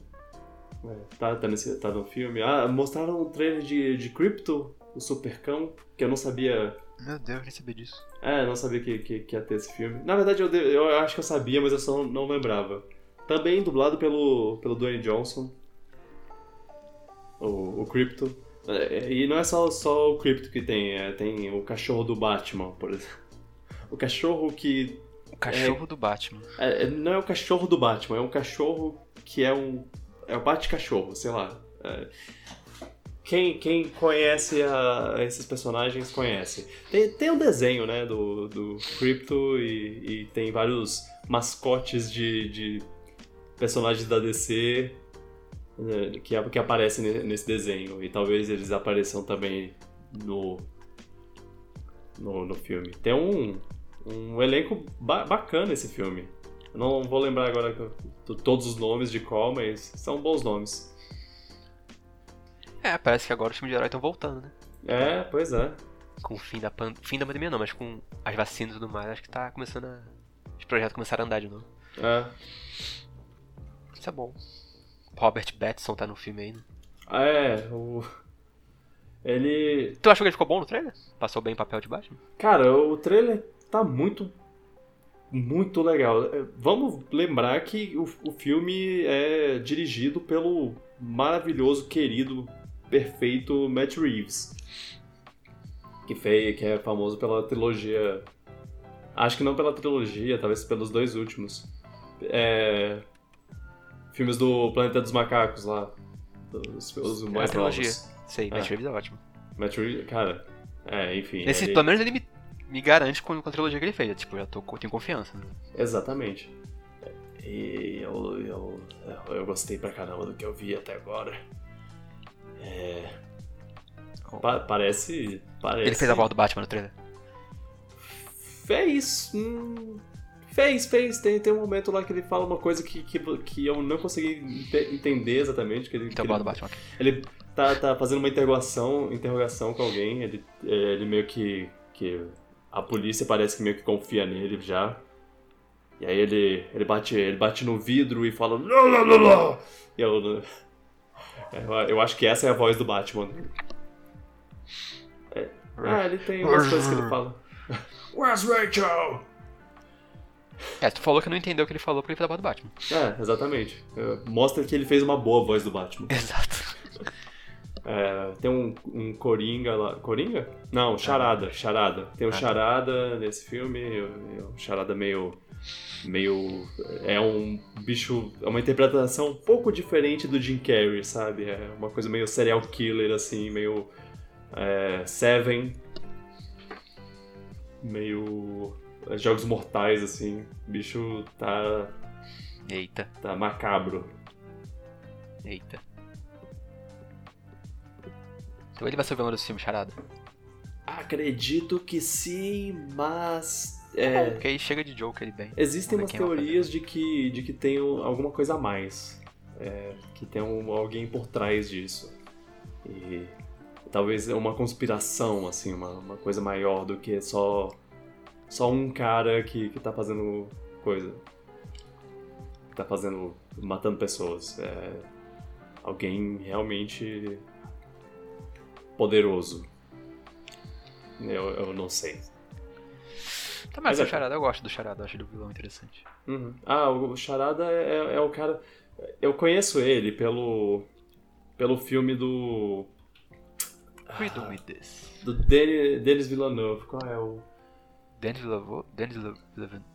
é, tá, tá, nesse, tá no filme. Ah, mostraram um trailer de, de Crypto, o Supercão, que eu não sabia. Meu Deus, nem sabia disso. É, não sabia que, que, que, ia ter esse filme. Na verdade, eu, eu acho que eu sabia, mas eu só não, lembrava. Também dublado pelo, pelo Dwayne Johnson. O, o Crypto. É, e não é só, só o Crypto que tem, é, tem o cachorro do Batman, por exemplo. O cachorro que. O cachorro é, do Batman. É, é, não é o cachorro do Batman, é um cachorro que é um. É o Bate-Cachorro, sei lá. É, quem, quem conhece a, esses personagens conhece. Tem, tem um desenho, né, do, do Crypto e, e tem vários mascotes de, de personagens da DC né, que, que aparecem nesse desenho. E talvez eles apareçam também no, no, no filme. Tem um, um elenco ba bacana esse filme. Eu não vou lembrar agora todos os nomes de qual, mas são bons nomes. É, parece que agora os filmes de herói estão voltando, né? É, pois é. Com o fim da, pan... fim da pandemia não, mas com as vacinas e tudo mais, acho que tá começando a... Os projetos começaram a andar de novo. É. Isso é bom. Robert Pattinson tá no filme aí, né? Ah, é, o... Ele... Tu achou que ele ficou bom no trailer? Passou bem o papel de Batman? Cara, o trailer tá muito, muito legal. É, vamos lembrar que o, o filme é dirigido pelo maravilhoso, querido, perfeito Matt Reeves. Que, fez, que é famoso pela trilogia... Acho que não pela trilogia, talvez pelos dois últimos. É, filmes do Planeta dos Macacos lá. Os, os é mais é novos. Sei, Matt é. Reeves é ótimo. Matt Reeves, cara, é, enfim. Esse, ele... Pelo menos ele me, me garante com, com a trilogia que ele fez. Tipo, já tô, tenho confiança. Né? Exatamente. E eu, eu, eu gostei pra caramba do que eu vi até agora. É. Pa parece, parece. Ele fez a voz do Batman no trailer? Fez. Hum, Fez, fez. Tem, tem um momento lá que ele fala uma coisa que, que, que eu não consegui entender exatamente. Que ele, então, que ele, Batman. ele tá, tá fazendo uma interrogação, interrogação com alguém. Ele, é, ele meio que, que a polícia parece que meio que confia nele já. E aí ele, ele, bate, ele bate no vidro e fala. Lá, lá, lá, lá. E eu, eu, eu acho que essa é a voz do Batman. É, ah, ele tem umas coisas que ele fala. Where's Rachel? É, tu falou que não entendeu o que ele falou porque ele fez a voz do Batman. É, exatamente. Mostra que ele fez uma boa voz do Batman. <laughs> Exato. É, tem um, um Coringa lá. Coringa? Não, Charada. Charada. Tem um ah, Charada nesse filme. Um Charada meio. Meio. É um bicho. É uma interpretação um pouco diferente do Jim Carrey, sabe? É uma coisa meio serial killer, assim, meio. É, Seven. Meio. Jogos mortais, assim. O bicho tá. Eita. Tá macabro. Eita. Então ele vai ser o vilão desse filme, Charada? Acredito que sim, mas. Tá é, porque aí chega de Joker ele bem. Existem umas teorias de que, de que tem alguma coisa a mais. É, que tem um, alguém por trás disso. E talvez é uma conspiração, assim, uma, uma coisa maior do que só, só um cara que, que tá fazendo coisa. Que tá fazendo. matando pessoas. É, alguém realmente poderoso. Eu, eu não sei. Tá, mas o. Charada eu gosto do Charada, acho do vilão interessante. Uhum. Ah, o Charada é, é, é, o cara. Eu conheço ele pelo. pelo filme do. Freedom ah, with this. Do Denis, Denis Villeneuve. Qual é o. Denis Villeneuve? Denis Villeneuve.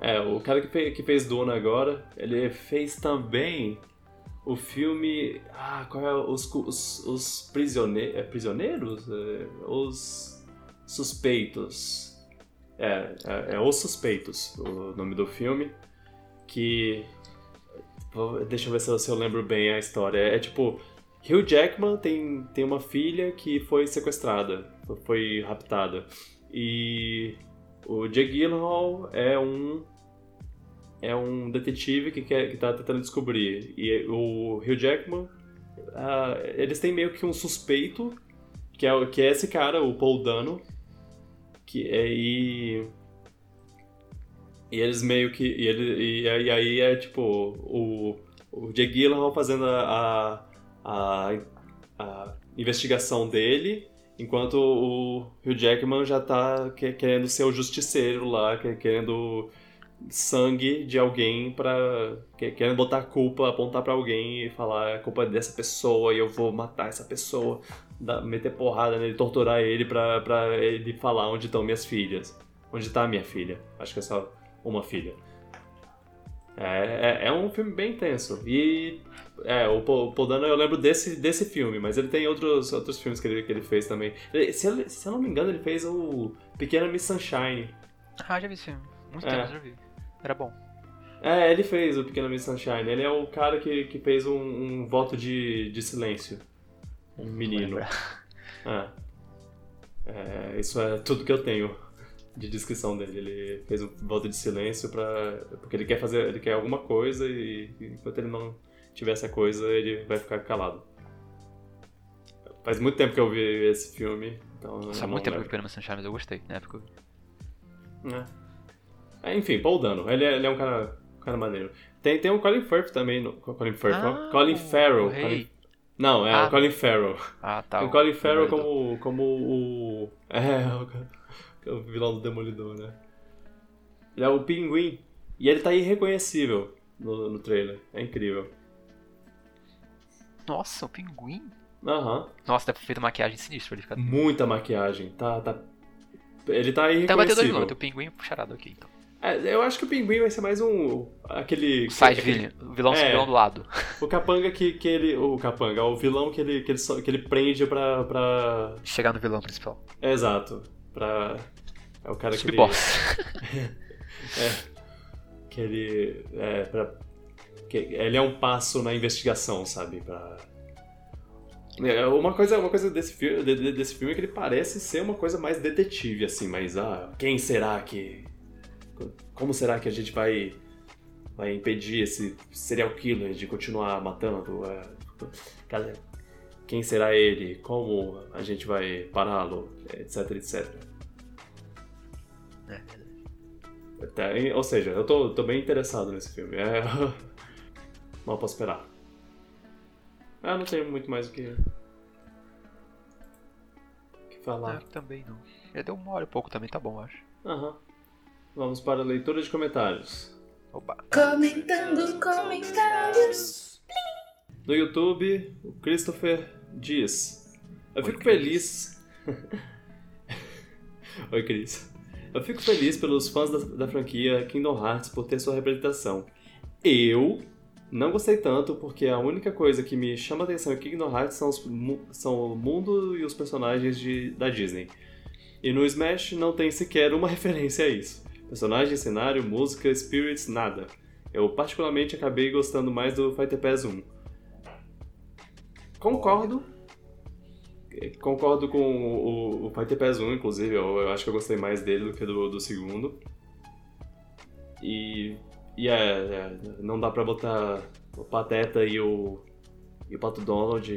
É, o cara que fez, que fez Duna agora, ele fez também o filme. Ah, qual é? Os, os, os é, prisioneiros? É, os suspeitos. É, é, é, Os Suspeitos, o nome do filme. Que. Deixa eu ver se eu, lembro bem a história. É, é tipo. Hugh Jackman tem, tem uma filha que foi sequestrada, foi raptada. E o Jake Gyllenhaal é um é um detetive que, quer, que tá tentando descobrir. E o Hugh Jackman, uh, eles têm meio que um suspeito, que é, que é esse cara, o Paul Dano, que e... E eles meio que... E, ele, e, e aí é tipo o, o Jake fazendo a, a, a investigação dele, enquanto o Hugh Jackman já tá querendo ser o justiceiro lá, querendo sangue de alguém para querendo botar a culpa, apontar para alguém e falar a culpa é dessa pessoa e eu vou matar essa pessoa, dar, meter porrada nele, torturar ele pra, pra ele falar onde estão minhas filhas. Onde tá a minha filha? Acho que é só uma filha. É, é, é um filme bem intenso. E é, o Paul Dano eu lembro desse, desse filme, mas ele tem outros, outros filmes que ele, que ele fez também. Ele, se, eu, se eu não me engano, ele fez o Pequena Miss Sunshine. Ah, já vi esse filme. Muito é. tempo, já vi. Era bom. É, ele fez o Pequeno Miss Sunshine. Ele é o cara que, que fez um, um voto de, de silêncio. Um menino. É. é. Isso é tudo que eu tenho de descrição dele. Ele fez um voto de silêncio para porque ele quer fazer, ele quer alguma coisa e enquanto ele não tiver essa coisa, ele vai ficar calado. Faz muito tempo que eu vi esse filme, então Faz muito tempo que eu vi Pequeno Miss Sunshine, mas eu gostei, na época. É. É, enfim, Paul Dano. Ele é, ele é um cara, um cara maneiro. Tem, tem o Colin Firth também. No, Colin Firth, ah, Colin Farrell. Colin, não, é ah, o Colin Farrell. Ah, tá. O Colin Farrell como, como o. É, <laughs> o, o vilão do Demolidor, né? Ele é o Pinguim. E ele tá irreconhecível no, no trailer. É incrível. Nossa, o Pinguim? Aham. Uhum. Nossa, deve ter feito maquiagem sinistra pra ele ficar. Muita maquiagem. Tá, tá. Ele tá irreconhecível. Então vai ter dois vilões, o Pinguim e o Puxarado aqui, então. É, eu acho que o Pinguim vai ser mais um. aquele. Side villain, o vilão, é, vilão do lado. O capanga que, que ele. O capanga, o vilão que ele, que ele, que ele prende pra, pra. Chegar no vilão principal. É, exato. Pra. É o cara que. Ele... <laughs> é. Que ele. É, pra. Que ele é um passo na investigação, sabe? Pra. É, uma coisa, uma coisa desse filme, desse filme é que ele parece ser uma coisa mais detetive, assim, mas ah, quem será que como será que a gente vai, vai impedir esse serial killer de continuar matando? É, quem será ele? Como a gente vai pará-lo? Etc, etc. É, ou seja, eu tô, tô bem interessado nesse filme. É... <laughs> Mal posso esperar. Ah, não tenho muito mais o que. que falar. É, também não. Já deu uma hora e pouco também, tá bom, acho. Aham. Vamos para a leitura de comentários. Oba. Comentando comentários. No YouTube, o Christopher diz: Eu Oi, fico Cris. feliz. <laughs> Oi, Cris. Eu fico feliz pelos fãs da, da franquia Kingdom Hearts por ter sua representação. Eu não gostei tanto porque a única coisa que me chama a atenção em Kingdom Hearts são, os são o mundo e os personagens de, da Disney. E no Smash não tem sequer uma <laughs> referência a isso. Personagem, cenário, música, spirits, nada. Eu particularmente acabei gostando mais do Fighter Pass 1. Concordo. Eh, Concordo com o, o Fighter Pass 1, inclusive. Eu, eu acho que eu gostei mais dele do que do, do segundo. E, e é, é, não dá pra botar o Pateta e o, e o Pato Donald.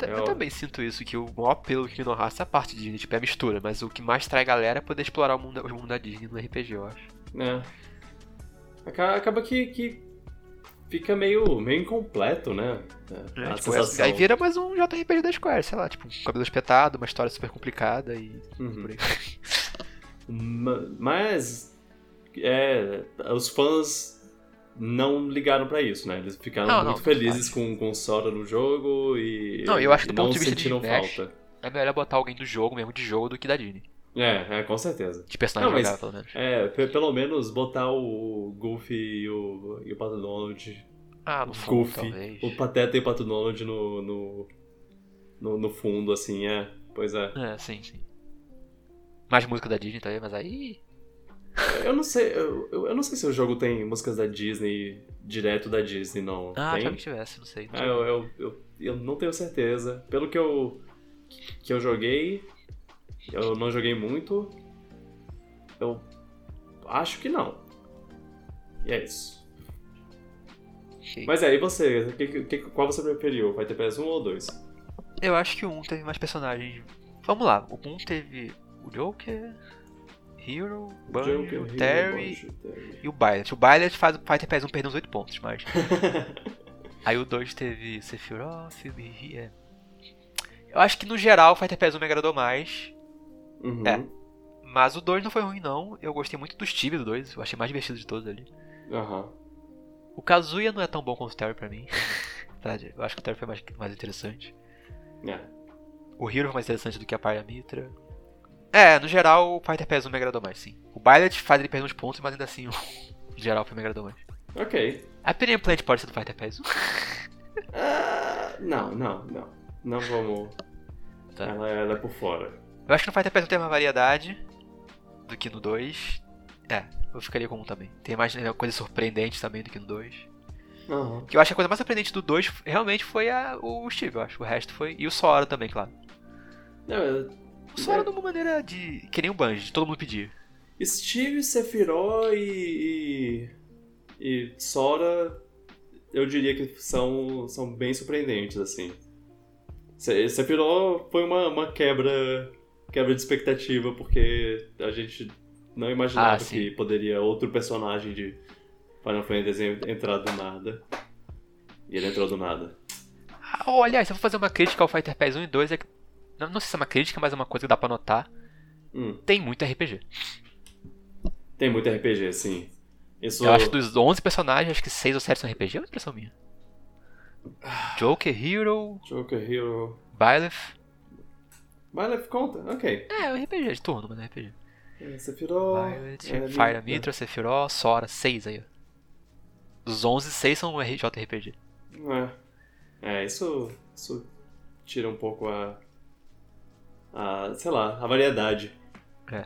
É, Eu é o- também sinto isso, que o maior apelo do Kingdom Hearts é a parte de Disney, tipo, é a mistura, mas o que mais trai galera é poder explorar o mundo, o mundo da Disney no RPG, eu acho. É. Aca- Acaba que, que fica meio, meio incompleto, né? É, É, a tipo, sensação. aí vira mais um JRPG da Square, sei lá, tipo, um cabelo espetado, uma história super complicada e Uhum. por aí. <laughs> Ma- Mas é, os fãs não ligaram pra isso, né? Eles ficaram Não, muito não, felizes com, com o Sora no jogo e Não, eu acho que do ponto de vista de sentiram Smash- falta. É melhor botar alguém do jogo mesmo, de jogo, do que da Disney. É, é, com certeza. De personagem Não, mas- jogável, pelo menos. É, pe- pelo menos botar o Goofy e o, e o Pato Donald, Ah, no o fundo, Goofy, talvez. o Pateta e o Pato Donald no, no, no, no fundo, assim, é. Pois é. É, sim, sim. Mais música da Disney também, mas aí... Eu não sei, eu, eu não sei se o jogo tem músicas da Disney, direto da Disney, não. Ah, tem? achava que tivesse, não sei. não Ah, eu, eu, eu, eu não tenho certeza. Pelo que eu, que eu joguei, eu não joguei muito, eu acho que não. E é isso. Mas aí você, que, que, qual você preferiu? Vai ter PS1 ou 2? Eu acho que o 1 teve mais personagens. Vamos lá, o 1 teve o Joker, Hero, Banjo, Terry e o Byleth. O Byleth faz o Fighter Pass 1 perder uns 8 pontos, mas. <laughs> Aí o 2 teve Sephiroth, Yubi, é. Eu acho que no geral o Fighter Pass 1 me agradou mais, Uhum. É. mas o 2 não foi ruim não. Eu gostei muito do Steve do 2, eu achei mais divertido de todos ali. Aham. O Kazuya não é tão bom quanto o Terry pra mim. <laughs> Eu acho que o Terry foi mais, mais interessante. É. O Hero foi mais interessante do que a Parya Mitra. É, no geral, o Fighter Pass 1 me agradou mais, sim. O Byleth faz ele perder uns pontos, mas ainda assim, <laughs> o geral, foi me agradou mais. Ok. A Period Plant pode ser do Fighter Pass <laughs> 1. Ah, não, não, não. Não vamos. Tá. Ela, ela é por fora. Eu acho que no Fighter Pass 1 tem mais variedade do que no 2. É, eu ficaria com um também. Tem mais né, coisas surpreendentes também do que no 2. Aham. Que eu acho que a coisa mais surpreendente do 2 realmente foi a, o Steve, eu acho. O resto foi. E o Sora também, claro. Não, O Sora É. de uma maneira de. Que nem o Bungie, todo mundo pedia. Steve, Sephiroth e, e. e Sora, eu diria que são, são bem surpreendentes, assim. Se- Sephiroth foi uma, uma quebra, quebra de expectativa, porque a gente não imaginava Ah, que poderia outro personagem de Final Fantasy entrar do nada. E ele entrou do nada. Ah, aliás, se eu for fazer uma crítica ao Fighter Pass 1 e 2, é que. Não, não sei se é uma crítica, mas é uma coisa que dá pra notar. Hum, Tem muito RPG. tem muito RPG, sim. Isso. Eu acho que dos 11 personagens, acho que 6 ou 7 são RPG, é uma impressão minha. Joker, Hero, Joker Hero. Byleth. Byleth conta, ok. É, é um RPG de turno, mas é RPG. É, Sephiroth. Violet, Fire é. Mitra, Sephiroth, Sora, 6 aí. Dos 11, 6 são JRPG. É, é isso, isso tira um pouco a, a, sei lá, a variedade. É.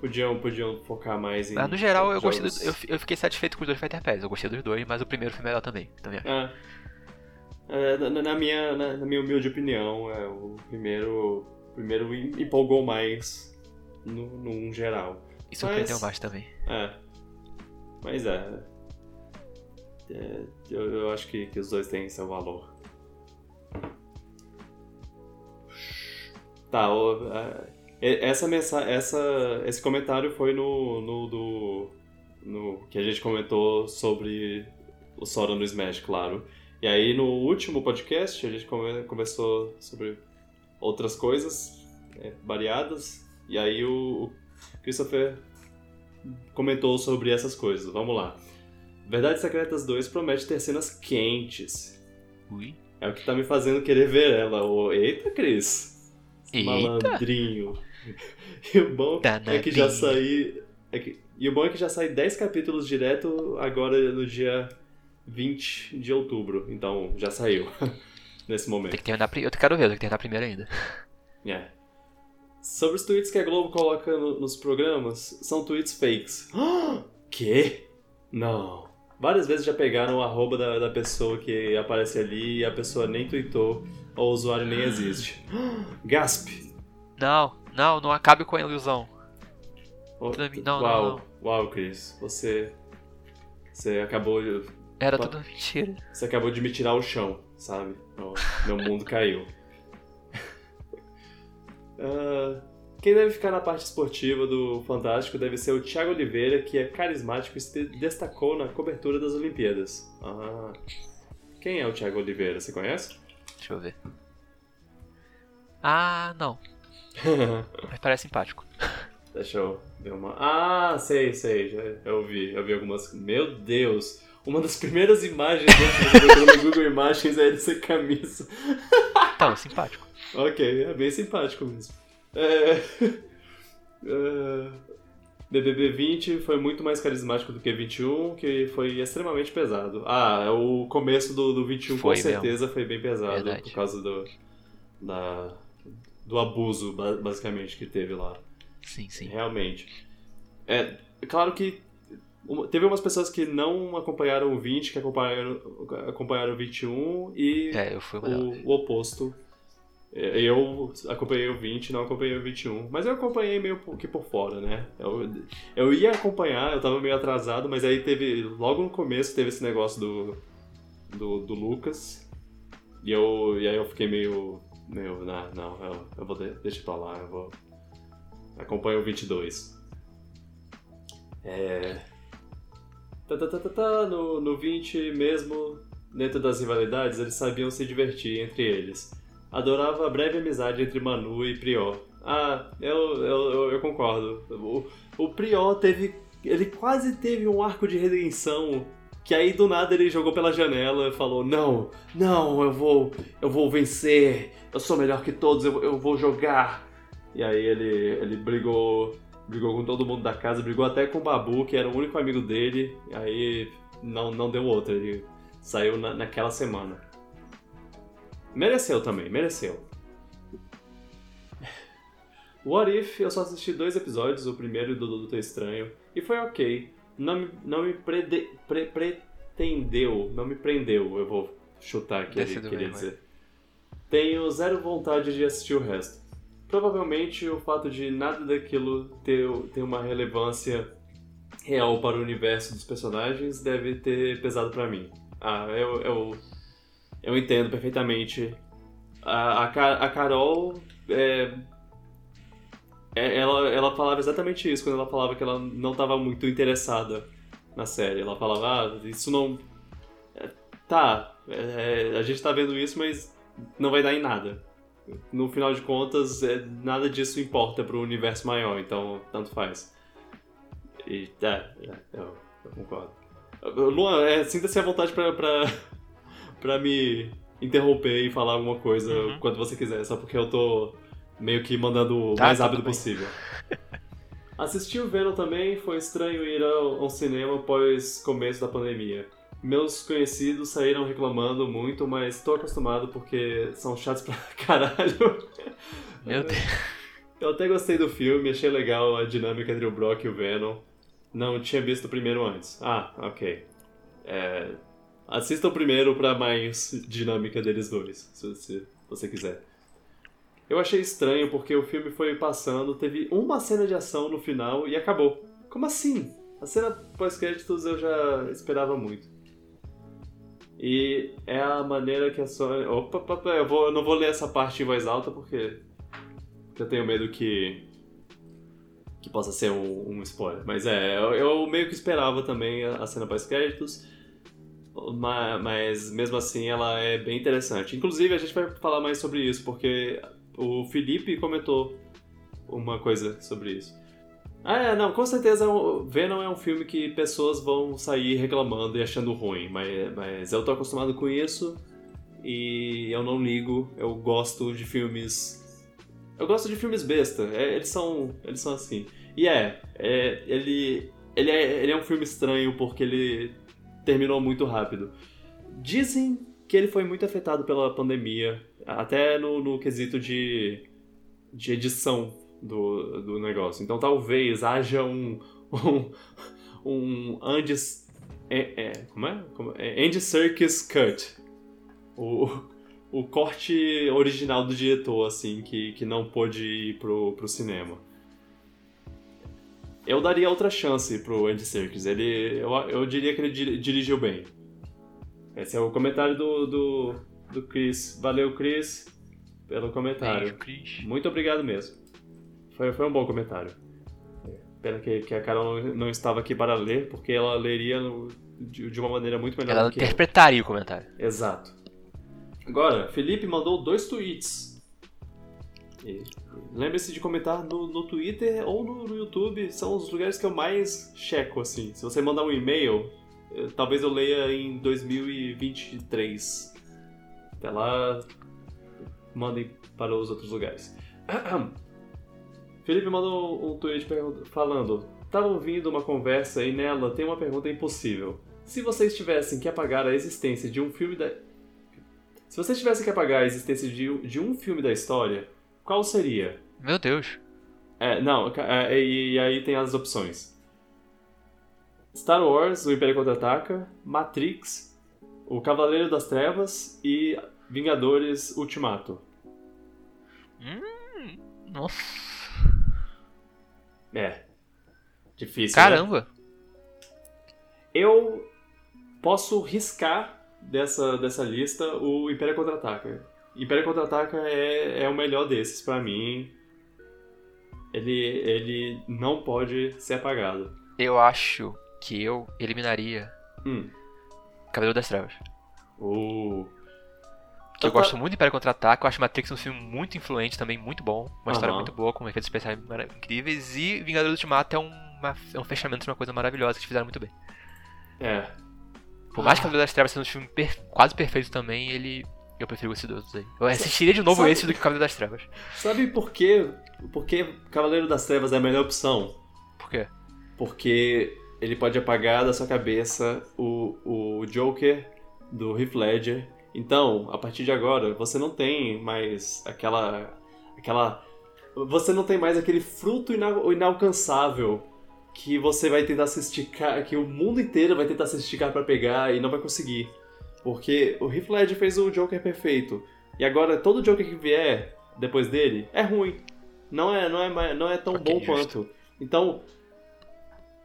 Podiam, podiam focar mais em Mas no geral, eu gostei do, eu, eu fiquei satisfeito com os dois Fighter Pass. Eu gostei dos dois, mas o primeiro foi melhor também. também acho. É. É, na, na minha, na, na minha humilde opinião, é, o primeiro, o primeiro em- empolgou mais no, num geral. E surpreendeu Mas- mais também. É. Mas é. é, eu, eu acho que, que os dois têm seu valor. Tá, o- é, essa mensagem, essa, esse comentário foi no, no do no que a gente comentou sobre o Sora no Smash, claro. E aí no último podcast a gente conversou sobre outras coisas é, variadas. E aí o, o Christopher comentou sobre essas coisas. Vamos lá. Verdades Secretas 2 promete ter cenas quentes. Ui. É o que tá me fazendo querer ver ela. Oh, eita, Cris. Eita. Malandrinho. E o bom é que já Danadinho. saí. é que- E o bom é que já sai 10 capítulos direto agora no dia 20 de outubro. Então já saiu. <laughs> Nesse momento. Tem que terminar. Eu quero ver, eu tenho que terminar primeiro ainda. É. Sobre os tweets que a Globo coloca no- nos programas, são tweets fakes. <gasps> que? Não. Várias vezes já pegaram o arroba da, da pessoa que aparece ali e a pessoa nem tweetou ou o usuário nem existe. <gasps> Gasp! Não, não, não acabe com a ilusão. Oh, Tudo bem. Não, não, uau, não. uau, Chris. Você. Você acabou de. Era Pa- tudo mentira. Você acabou de me tirar o chão, sabe? Oh, meu mundo caiu. <laughs> Ah, quem deve ficar na parte esportiva do Fantástico deve ser o Thiago Oliveira, que é carismático e se destacou na cobertura das Olimpíadas. Ah. Quem é o Thiago Oliveira? Você conhece? Deixa eu ver. Ah, não. <laughs> Mas parece simpático. Deixa eu ver uma. Ah, sei, sei. já- Eu vi, eu vi algumas. Meu Deus! Uma das primeiras imagens no Google Imagens é ele sem camisa. <laughs> Então, simpático. Ok, é bem simpático mesmo. É... <laughs> é, BBB 20 foi muito mais carismático do que 21, que foi extremamente pesado. Ah, o começo do, do 21 Foi com certeza foi bem pesado, Verdade. por causa do, da, do abuso, ba- basicamente, que teve lá. Sim, sim. Realmente. É, claro que teve umas pessoas que não acompanharam o 20, que acompanharam, acompanharam o 21, e É, o, o oposto. É, Eu acompanhei o 20, não acompanhei o 21. Mas eu acompanhei meio que por fora, né? Eu, eu ia acompanhar, eu tava meio atrasado, mas aí teve. Logo no começo teve esse negócio do. do, do Lucas. E, eu, e aí eu fiquei meio. meio. Não, não, eu, eu vou. De, deixa pra lá, eu vou. Acompanho o 22. É. Tá, tá, tá, tá, tá, no, no 20 mesmo, dentro das rivalidades, eles sabiam se divertir entre eles. Adorava a breve amizade entre Manu e Prior. Ah, eu, eu, eu, concordo. O, o teve. Ele quase teve um arco de redenção. Que aí do nada ele jogou pela janela e falou: Não, não, eu vou. Eu vou vencer. Eu sou melhor que todos, eu, eu vou jogar. E aí ele, ele brigou. Brigou com todo mundo da casa, brigou até com o Babu, que era o único amigo dele. E aí não, não deu outra. Ele saiu na, naquela semana. Mereceu também, mereceu. What If, eu só assisti dois episódios, o primeiro do Doutor Estranho, e foi ok. Não me, não me prede- pre- pretendeu, não me prendeu, eu vou chutar aqui, ele queria dizer. Tenho zero vontade de assistir o resto. Provavelmente o fato de nada daquilo ter, ter uma relevância real para o universo dos personagens deve ter pesado pra mim. Ah, eu, eu, eu entendo perfeitamente. A, a, a Carol, é, é, ela, ela falava exatamente isso quando ela falava que ela não estava muito interessada na série. Ela falava, ah, isso não. é, tá, é, a gente tá vendo isso, mas não vai dar em nada. No final de contas, é, nada disso importa pro universo maior, então tanto faz. E, é, é, eu, eu concordo. Luan, é, sinta-se à vontade pra, pra me interromper e falar alguma coisa Uhum. quando você quiser, só porque eu tô meio que mandando o Tá, mais rápido bem. possível. <laughs> Assistir o Venom também foi estranho ir ao, ao cinema após começo da pandemia. Meus conhecidos saíram reclamando muito, mas tô acostumado porque são chatos pra <laughs> caralho. Meu Deus. Eu até gostei do filme, achei legal a dinâmica entre o Brock e o Venom. Não tinha visto o primeiro antes. Ah, ok. É, assista o primeiro pra mais dinâmica deles dois, se, se você quiser. Eu achei estranho porque o filme foi passando, teve uma cena de ação no final e acabou. Como assim? A cena pós-créditos eu já esperava muito. E é a maneira que a Sony. Opa, opa, eu, vou, eu não vou ler essa parte em voz alta porque. porque eu tenho medo que que possa ser um, um spoiler. Mas é, eu, eu, meio que esperava também a, a cena pós-créditos. Mas, mas, mesmo assim ela é bem interessante. Inclusive a gente vai falar mais sobre isso, porque o Felipe comentou uma coisa sobre isso. Ah, é, não, com certeza Venom é um filme que pessoas vão sair reclamando e achando ruim, mas, mas eu tô acostumado com isso e eu não ligo, eu gosto de filmes. Eu gosto de filmes besta, é, eles, são, eles são assim. E é, é ele, ele, é, ele é um filme estranho porque ele terminou muito rápido. Dizem que ele foi muito afetado pela pandemia, até no, no quesito de, de edição do, do negócio. Então talvez haja um. um, um Andy. É, é, como é? Como é? Andy Serkis Cut. O, o corte original do diretor, assim, que, que não pôde ir pro, pro cinema. Eu daria outra chance pro Andy Serkis. Ele, eu, eu diria que ele dirigiu bem. Esse é o comentário do, do, do Chris. Valeu, Chris, pelo comentário. Beijo, Chris. Muito obrigado mesmo. Foi, foi um bom comentário. Pena que, que a Carol não, não estava aqui para ler, porque ela leria no, de, de, uma maneira muito melhor ela do que interpretaria eu. o comentário. Exato. Agora, Felipe mandou dois tweets. Lembre-se de comentar no, no Twitter ou no, no, YouTube, são os lugares que eu mais checo, assim. Se você mandar um e-mail, eu, talvez eu leia em 2023. Até lá, mandem para os outros lugares. <clears throat> Felipe mandou um tweet falando: Tava ouvindo uma conversa e nela tem uma pergunta impossível. Se vocês tivessem que apagar a existência de um filme da. Se vocês tivessem que apagar a existência de, de um filme da história, qual seria? Meu Deus. É, não, é, e, e aí tem as opções: Star Wars, O Império Contra-Ataca, Matrix, O Cavaleiro das Trevas e Vingadores Ultimato. Hum, nossa. É. Difícil. Né? Caramba! Né? Eu posso riscar dessa, dessa lista o Império Contra-Ataca. Império Contra-Ataca é, é o melhor desses para mim. Ele, ele não pode ser apagado. Eu acho que eu eliminaria hum. Cabelo das Trevas. Uh. Que eu, eu gosto muito de Império Contra-Ataque, eu acho Matrix um filme muito influente também, muito bom. Uma uhum. história muito boa, com efeitos especiais incríveis. E Vingadores Ultimato é, uma, é um fechamento de uma coisa maravilhosa que fizeram muito bem. É. Por mais que Cavaleiro das Trevas seja um filme per quase perfeito também, ele. Eu prefiro esse dois aí. Eu assistiria de novo Sabe... esse do que Cavaleiro das Trevas. Sabe por quê? Por que Cavaleiro das Trevas é a melhor opção? Por quê? Porque ele pode apagar da sua cabeça o, o Joker do Heath Ledger então, a partir de agora, você não tem mais aquela. aquela. Você não tem mais aquele fruto ina inalcançável que você vai tentar se esticar, que o mundo inteiro vai tentar se esticar para pegar e não vai conseguir. Porque o Heath Ledger fez o Joker perfeito. E agora todo Joker que vier depois dele é ruim. Não é, não é, não é tão okay, bom justo. quanto. Então,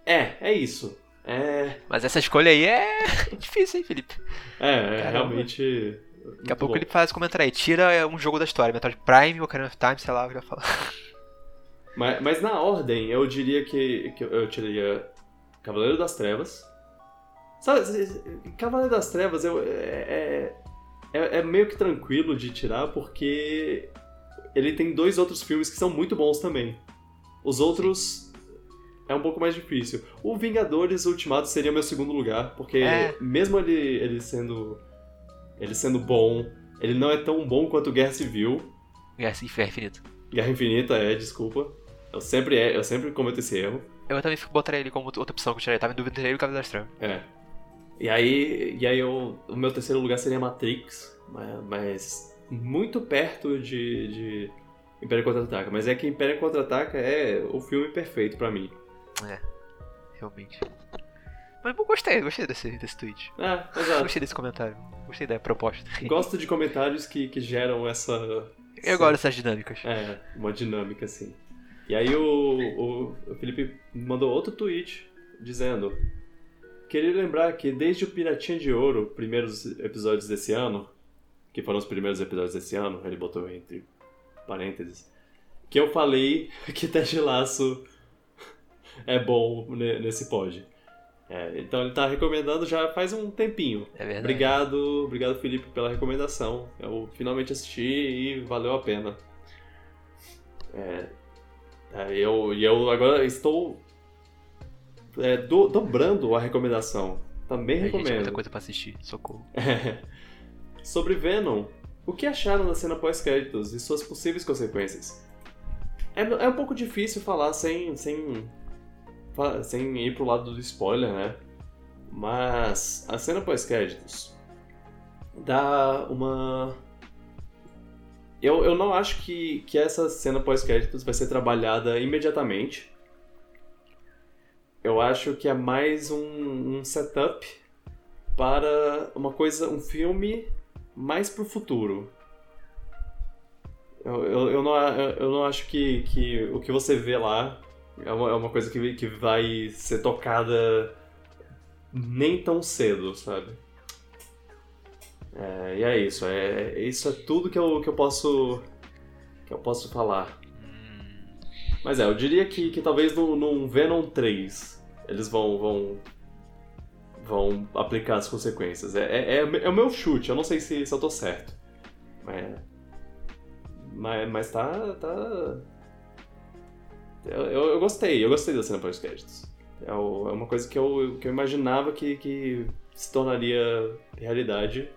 é, é isso. É... Mas essa escolha aí é <laughs> difícil, hein, Felipe? É, é realmente. Daqui a pouco bom. ele faz comentário aí, tira um jogo da história, Metroid Prime, Ocarina of Time, sei lá, eu já falo. <laughs> Mas, mas na ordem, eu diria que, que eu tiraria Cavaleiro das Trevas. Sabe, Cavaleiro das Trevas eu, é, é, é meio que tranquilo de tirar, porque ele tem dois outros filmes que são muito bons também. Os outros é um pouco mais difícil. O Vingadores Ultimato seria meu segundo lugar, porque é. mesmo ele, ele sendo ele sendo bom, ele não é tão bom quanto Guerra Civil. Guerra Infinita. Guerra Infinita, é, desculpa. Eu sempre, é, eu sempre cometo esse erro. Eu também botaria ele como outra opção que eu tiraria. Tava em dúvida entre ele e o Cavaleiro das Trevas. É. E aí, e aí eu, o meu terceiro lugar seria Matrix, mas muito perto de, de Império Contra-Ataca. Mas é que Império Contra-Ataca é o filme perfeito para mim. É, realmente. Mas eu gostei, gostei desse, desse tweet. É, exato. Gostei desse comentário. Gostei da proposta. Gosto de comentários que, que geram essa. Eu essa... gosto dessas dinâmicas. É, uma dinâmica assim. E aí o, o, Felipe mandou outro tweet dizendo. Queria lembrar que desde o Piratinha de Ouro, primeiros episódios desse ano, que foram os primeiros episódios desse ano, ele botou entre parênteses, que eu falei <laughs> que Ted Laço <laughs> é bom nesse pod. É, então ele tá recomendando já faz um tempinho. É verdade. Obrigado, obrigado Felipe pela recomendação. Eu finalmente assisti e valeu a pena. É, é, eu, eu agora estou é, do, dobrando a recomendação. Também recomendo. Gente, muita coisa pra assistir, socorro. <laughs> Sobre Venom, o que acharam da cena pós-créditos e suas possíveis consequências? É, é um pouco difícil falar sem, sem, sem ir pro lado do spoiler, né? Mas a cena pós-créditos dá uma. Eu, eu não acho que, que essa cena pós-créditos vai ser trabalhada imediatamente. Eu acho que é mais um, um setup para uma coisa, um filme mais pro futuro. Eu, eu, eu, não, eu não acho que, que o que você vê lá é uma, é uma coisa que, que vai ser tocada nem tão cedo, sabe? É, e é isso, é, isso é tudo que eu, que eu posso que eu posso falar. Mas é, eu diria que, que talvez no, no Venom 3 eles vão, vão vão aplicar as consequências. É, é, é, é, o meu chute, eu não sei se, se eu tô certo. Mas, mas, mas tá. tá... Eu, eu, eu gostei, eu gostei da cena pós-créditos. É, é uma coisa que eu, que eu imaginava que, que se tornaria realidade.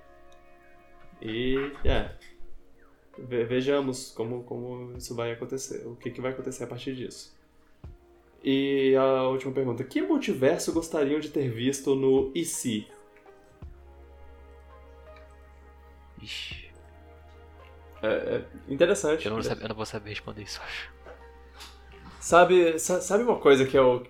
E, é. Vejamos como, como isso vai acontecer, o que, que vai acontecer a partir disso. E a última pergunta: que multiverso gostariam de ter visto no se? Ixi. É, é interessante. Eu não, sabe, eu não, vou saber responder isso, acho. Sabe, sabe uma coisa que eu.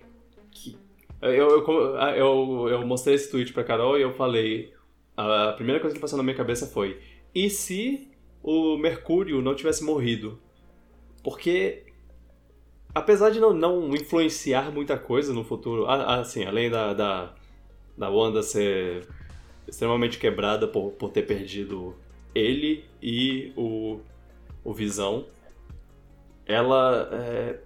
Que eu, eu, eu, eu mostrei esse tweet pra Carol e eu falei. A primeira coisa que passou na minha cabeça foi: e se o Mercúrio não tivesse morrido? Porque apesar de não, não influenciar muita coisa no futuro, assim, além da, da, da Wanda ser extremamente quebrada por, por ter perdido ele e o, o Visão, ela, é,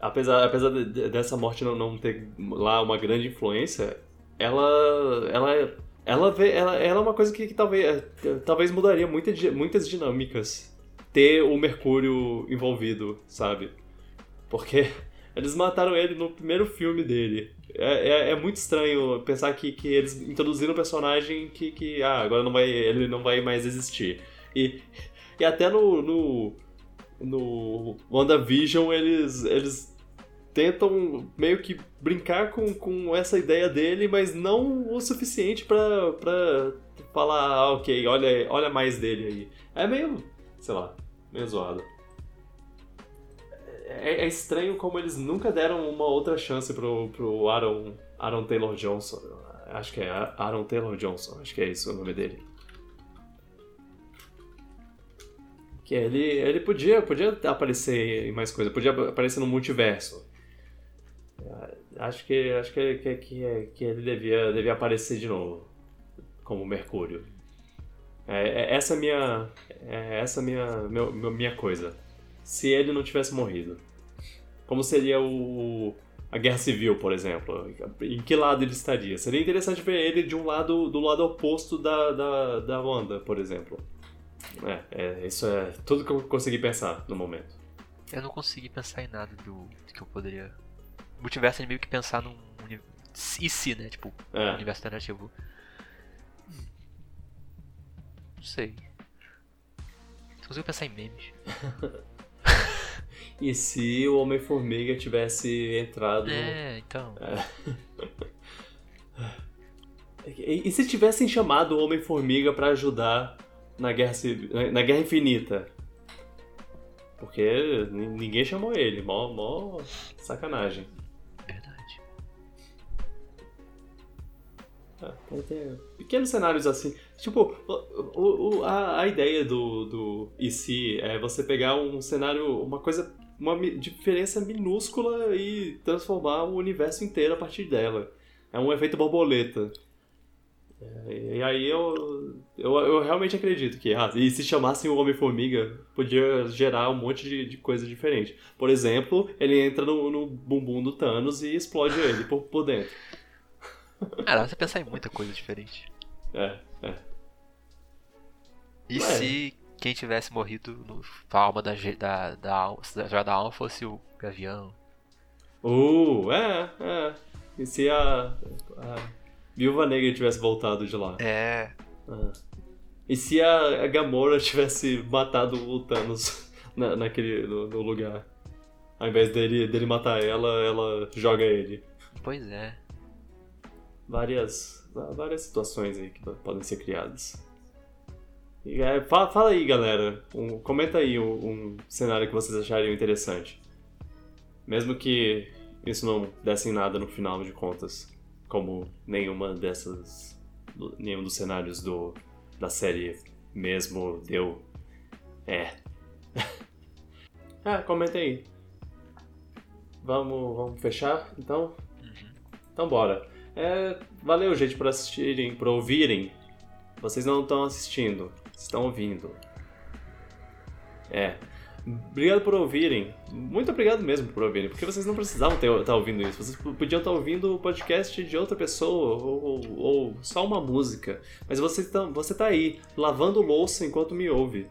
apesar, apesar de, dessa morte não, não ter lá uma grande influência, ela, ela, ela, vê, ela, ela é uma coisa que, que talvez, talvez mudaria muita, muitas dinâmicas ter o Mercúrio envolvido, sabe? Porque <laughs> eles mataram ele no primeiro filme dele. É, é, é, muito estranho pensar que, que eles introduziram um personagem que, que ah, agora não vai, ele não vai mais existir. E, e até no, no, no WandaVision eles, eles tentam meio que brincar com, com essa ideia dele, mas não o suficiente pra, pra falar, ah, ok, olha, olha mais dele aí. É meio, sei lá, meio zoado é, é, estranho como eles nunca deram uma outra chance pro, pro Aaron, Aaron Taylor Johnson. Acho que é Aaron Taylor Johnson, acho que é isso o nome dele. Que ele, ele podia, podia aparecer em mais coisa, podia aparecer no multiverso. Acho que acho que, que, que, que ele devia, devia aparecer de novo como Mercúrio. É, é essa minha é essa minha meu, minha coisa se ele não tivesse morrido? Como seria o a Guerra Civil, por exemplo? Em que lado ele estaria? Seria interessante ver ele de um lado do lado oposto da, da, da Wanda, por exemplo. É, é, isso é tudo que eu consegui pensar no momento. Eu não consegui pensar em nada do que eu poderia. O multiverso é meio que pensar num. E se, né? Tipo, é. universo alternativo. Não sei. Não consigo pensar em memes. <laughs> <laughs> E se o Homem-Formiga tivesse entrado. É, então. É. E se tivessem chamado o Homem-Formiga para ajudar na guerra, na guerra Infinita? Porque ninguém chamou ele, mó, mó sacanagem. Verdade. É, tem, tem pequenos cenários assim. Tipo, o, o, a, a ideia do, do e se é você pegar um cenário, uma coisa uma diferença minúscula e transformar o universo inteiro a partir dela. É um efeito borboleta. É, e aí eu, eu, eu, realmente acredito que, ah, e se chamassem o Homem-Formiga, podia gerar um monte de, de coisa diferente. Por exemplo, ele entra no, no bumbum do Thanos e explode ele por, por dentro. Cara, você pensar em muita coisa diferente. É, é. E Ué. se quem tivesse morrido no alma da, da, da, da, da alma fosse o Gavião? Uh, é, é. E se a, a Viúva Negra tivesse voltado de lá. É. Ah. E se a, a, Gamora tivesse matado o Thanos <laughs> na, naquele, no, no, lugar? Ao invés dele, dele matar ela, ela joga ele. Pois é. Várias, várias situações aí que podem ser criadas. E, é, fala, fala, aí, galera. Um, comenta aí um, um cenário que vocês achariam interessante. Mesmo que isso não desse em nada no final de contas como nenhuma dessas. nenhum dos cenários do, da série mesmo deu. É. <laughs> ah, comenta aí. Vamos, vamos fechar então? Uhum. Então bora. É, valeu, gente, por assistirem, por ouvirem. Vocês não estão assistindo, estão ouvindo. É. Obrigado por ouvirem. Muito obrigado mesmo por ouvirem, porque vocês não precisavam estar tá ouvindo isso. Vocês podiam estar tá ouvindo o podcast de outra pessoa ou, ou, ou só uma música. Mas você está você tá aí, lavando louça enquanto me ouve.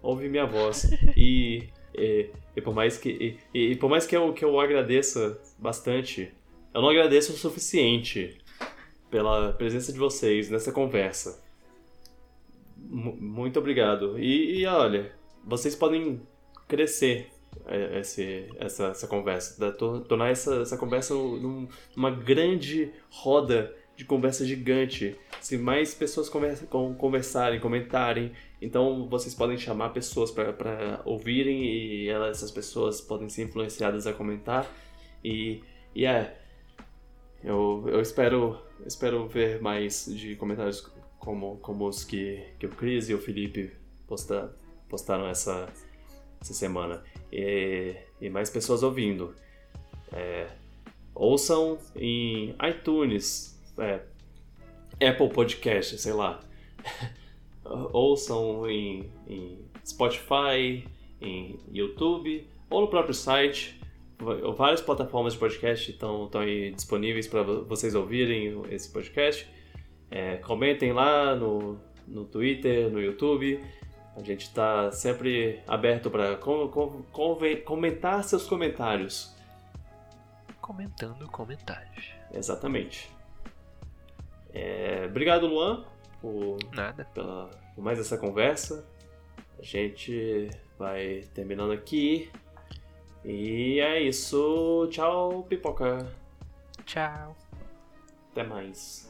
Ouve minha voz. <laughs> E, e, e por mais que, e, e, por mais que eu, que eu agradeça bastante, eu não agradeço o suficiente pela presença de vocês nessa conversa. Muito obrigado. E, e olha, vocês podem crescer é, esse, essa, essa conversa, tornar essa, essa conversa numa grande roda de conversa gigante. Se mais pessoas conversa, conversarem, comentarem, então vocês podem chamar pessoas para ouvirem e elas, essas pessoas podem ser influenciadas a comentar. E, e é, eu, eu espero, espero ver mais de comentários como, como os que, que o Cris e o Felipe postaram postaram essa, essa semana. E, e mais pessoas ouvindo. É, ouçam em iTunes, é, Apple Podcast, sei lá. <laughs> ouçam em, em Spotify, em YouTube ou no próprio site. Várias plataformas de podcast estão, estão aí disponíveis para vocês ouvirem esse podcast. É, comentem lá no, no Twitter, no YouTube. A gente está sempre aberto para com, com, comentar seus comentários. Comentando comentários. Exatamente. É, obrigado, Luan, por, Nada. Pela, por mais essa conversa. A gente vai terminando aqui. E é isso. Tchau, pipoca. Tchau. Até mais.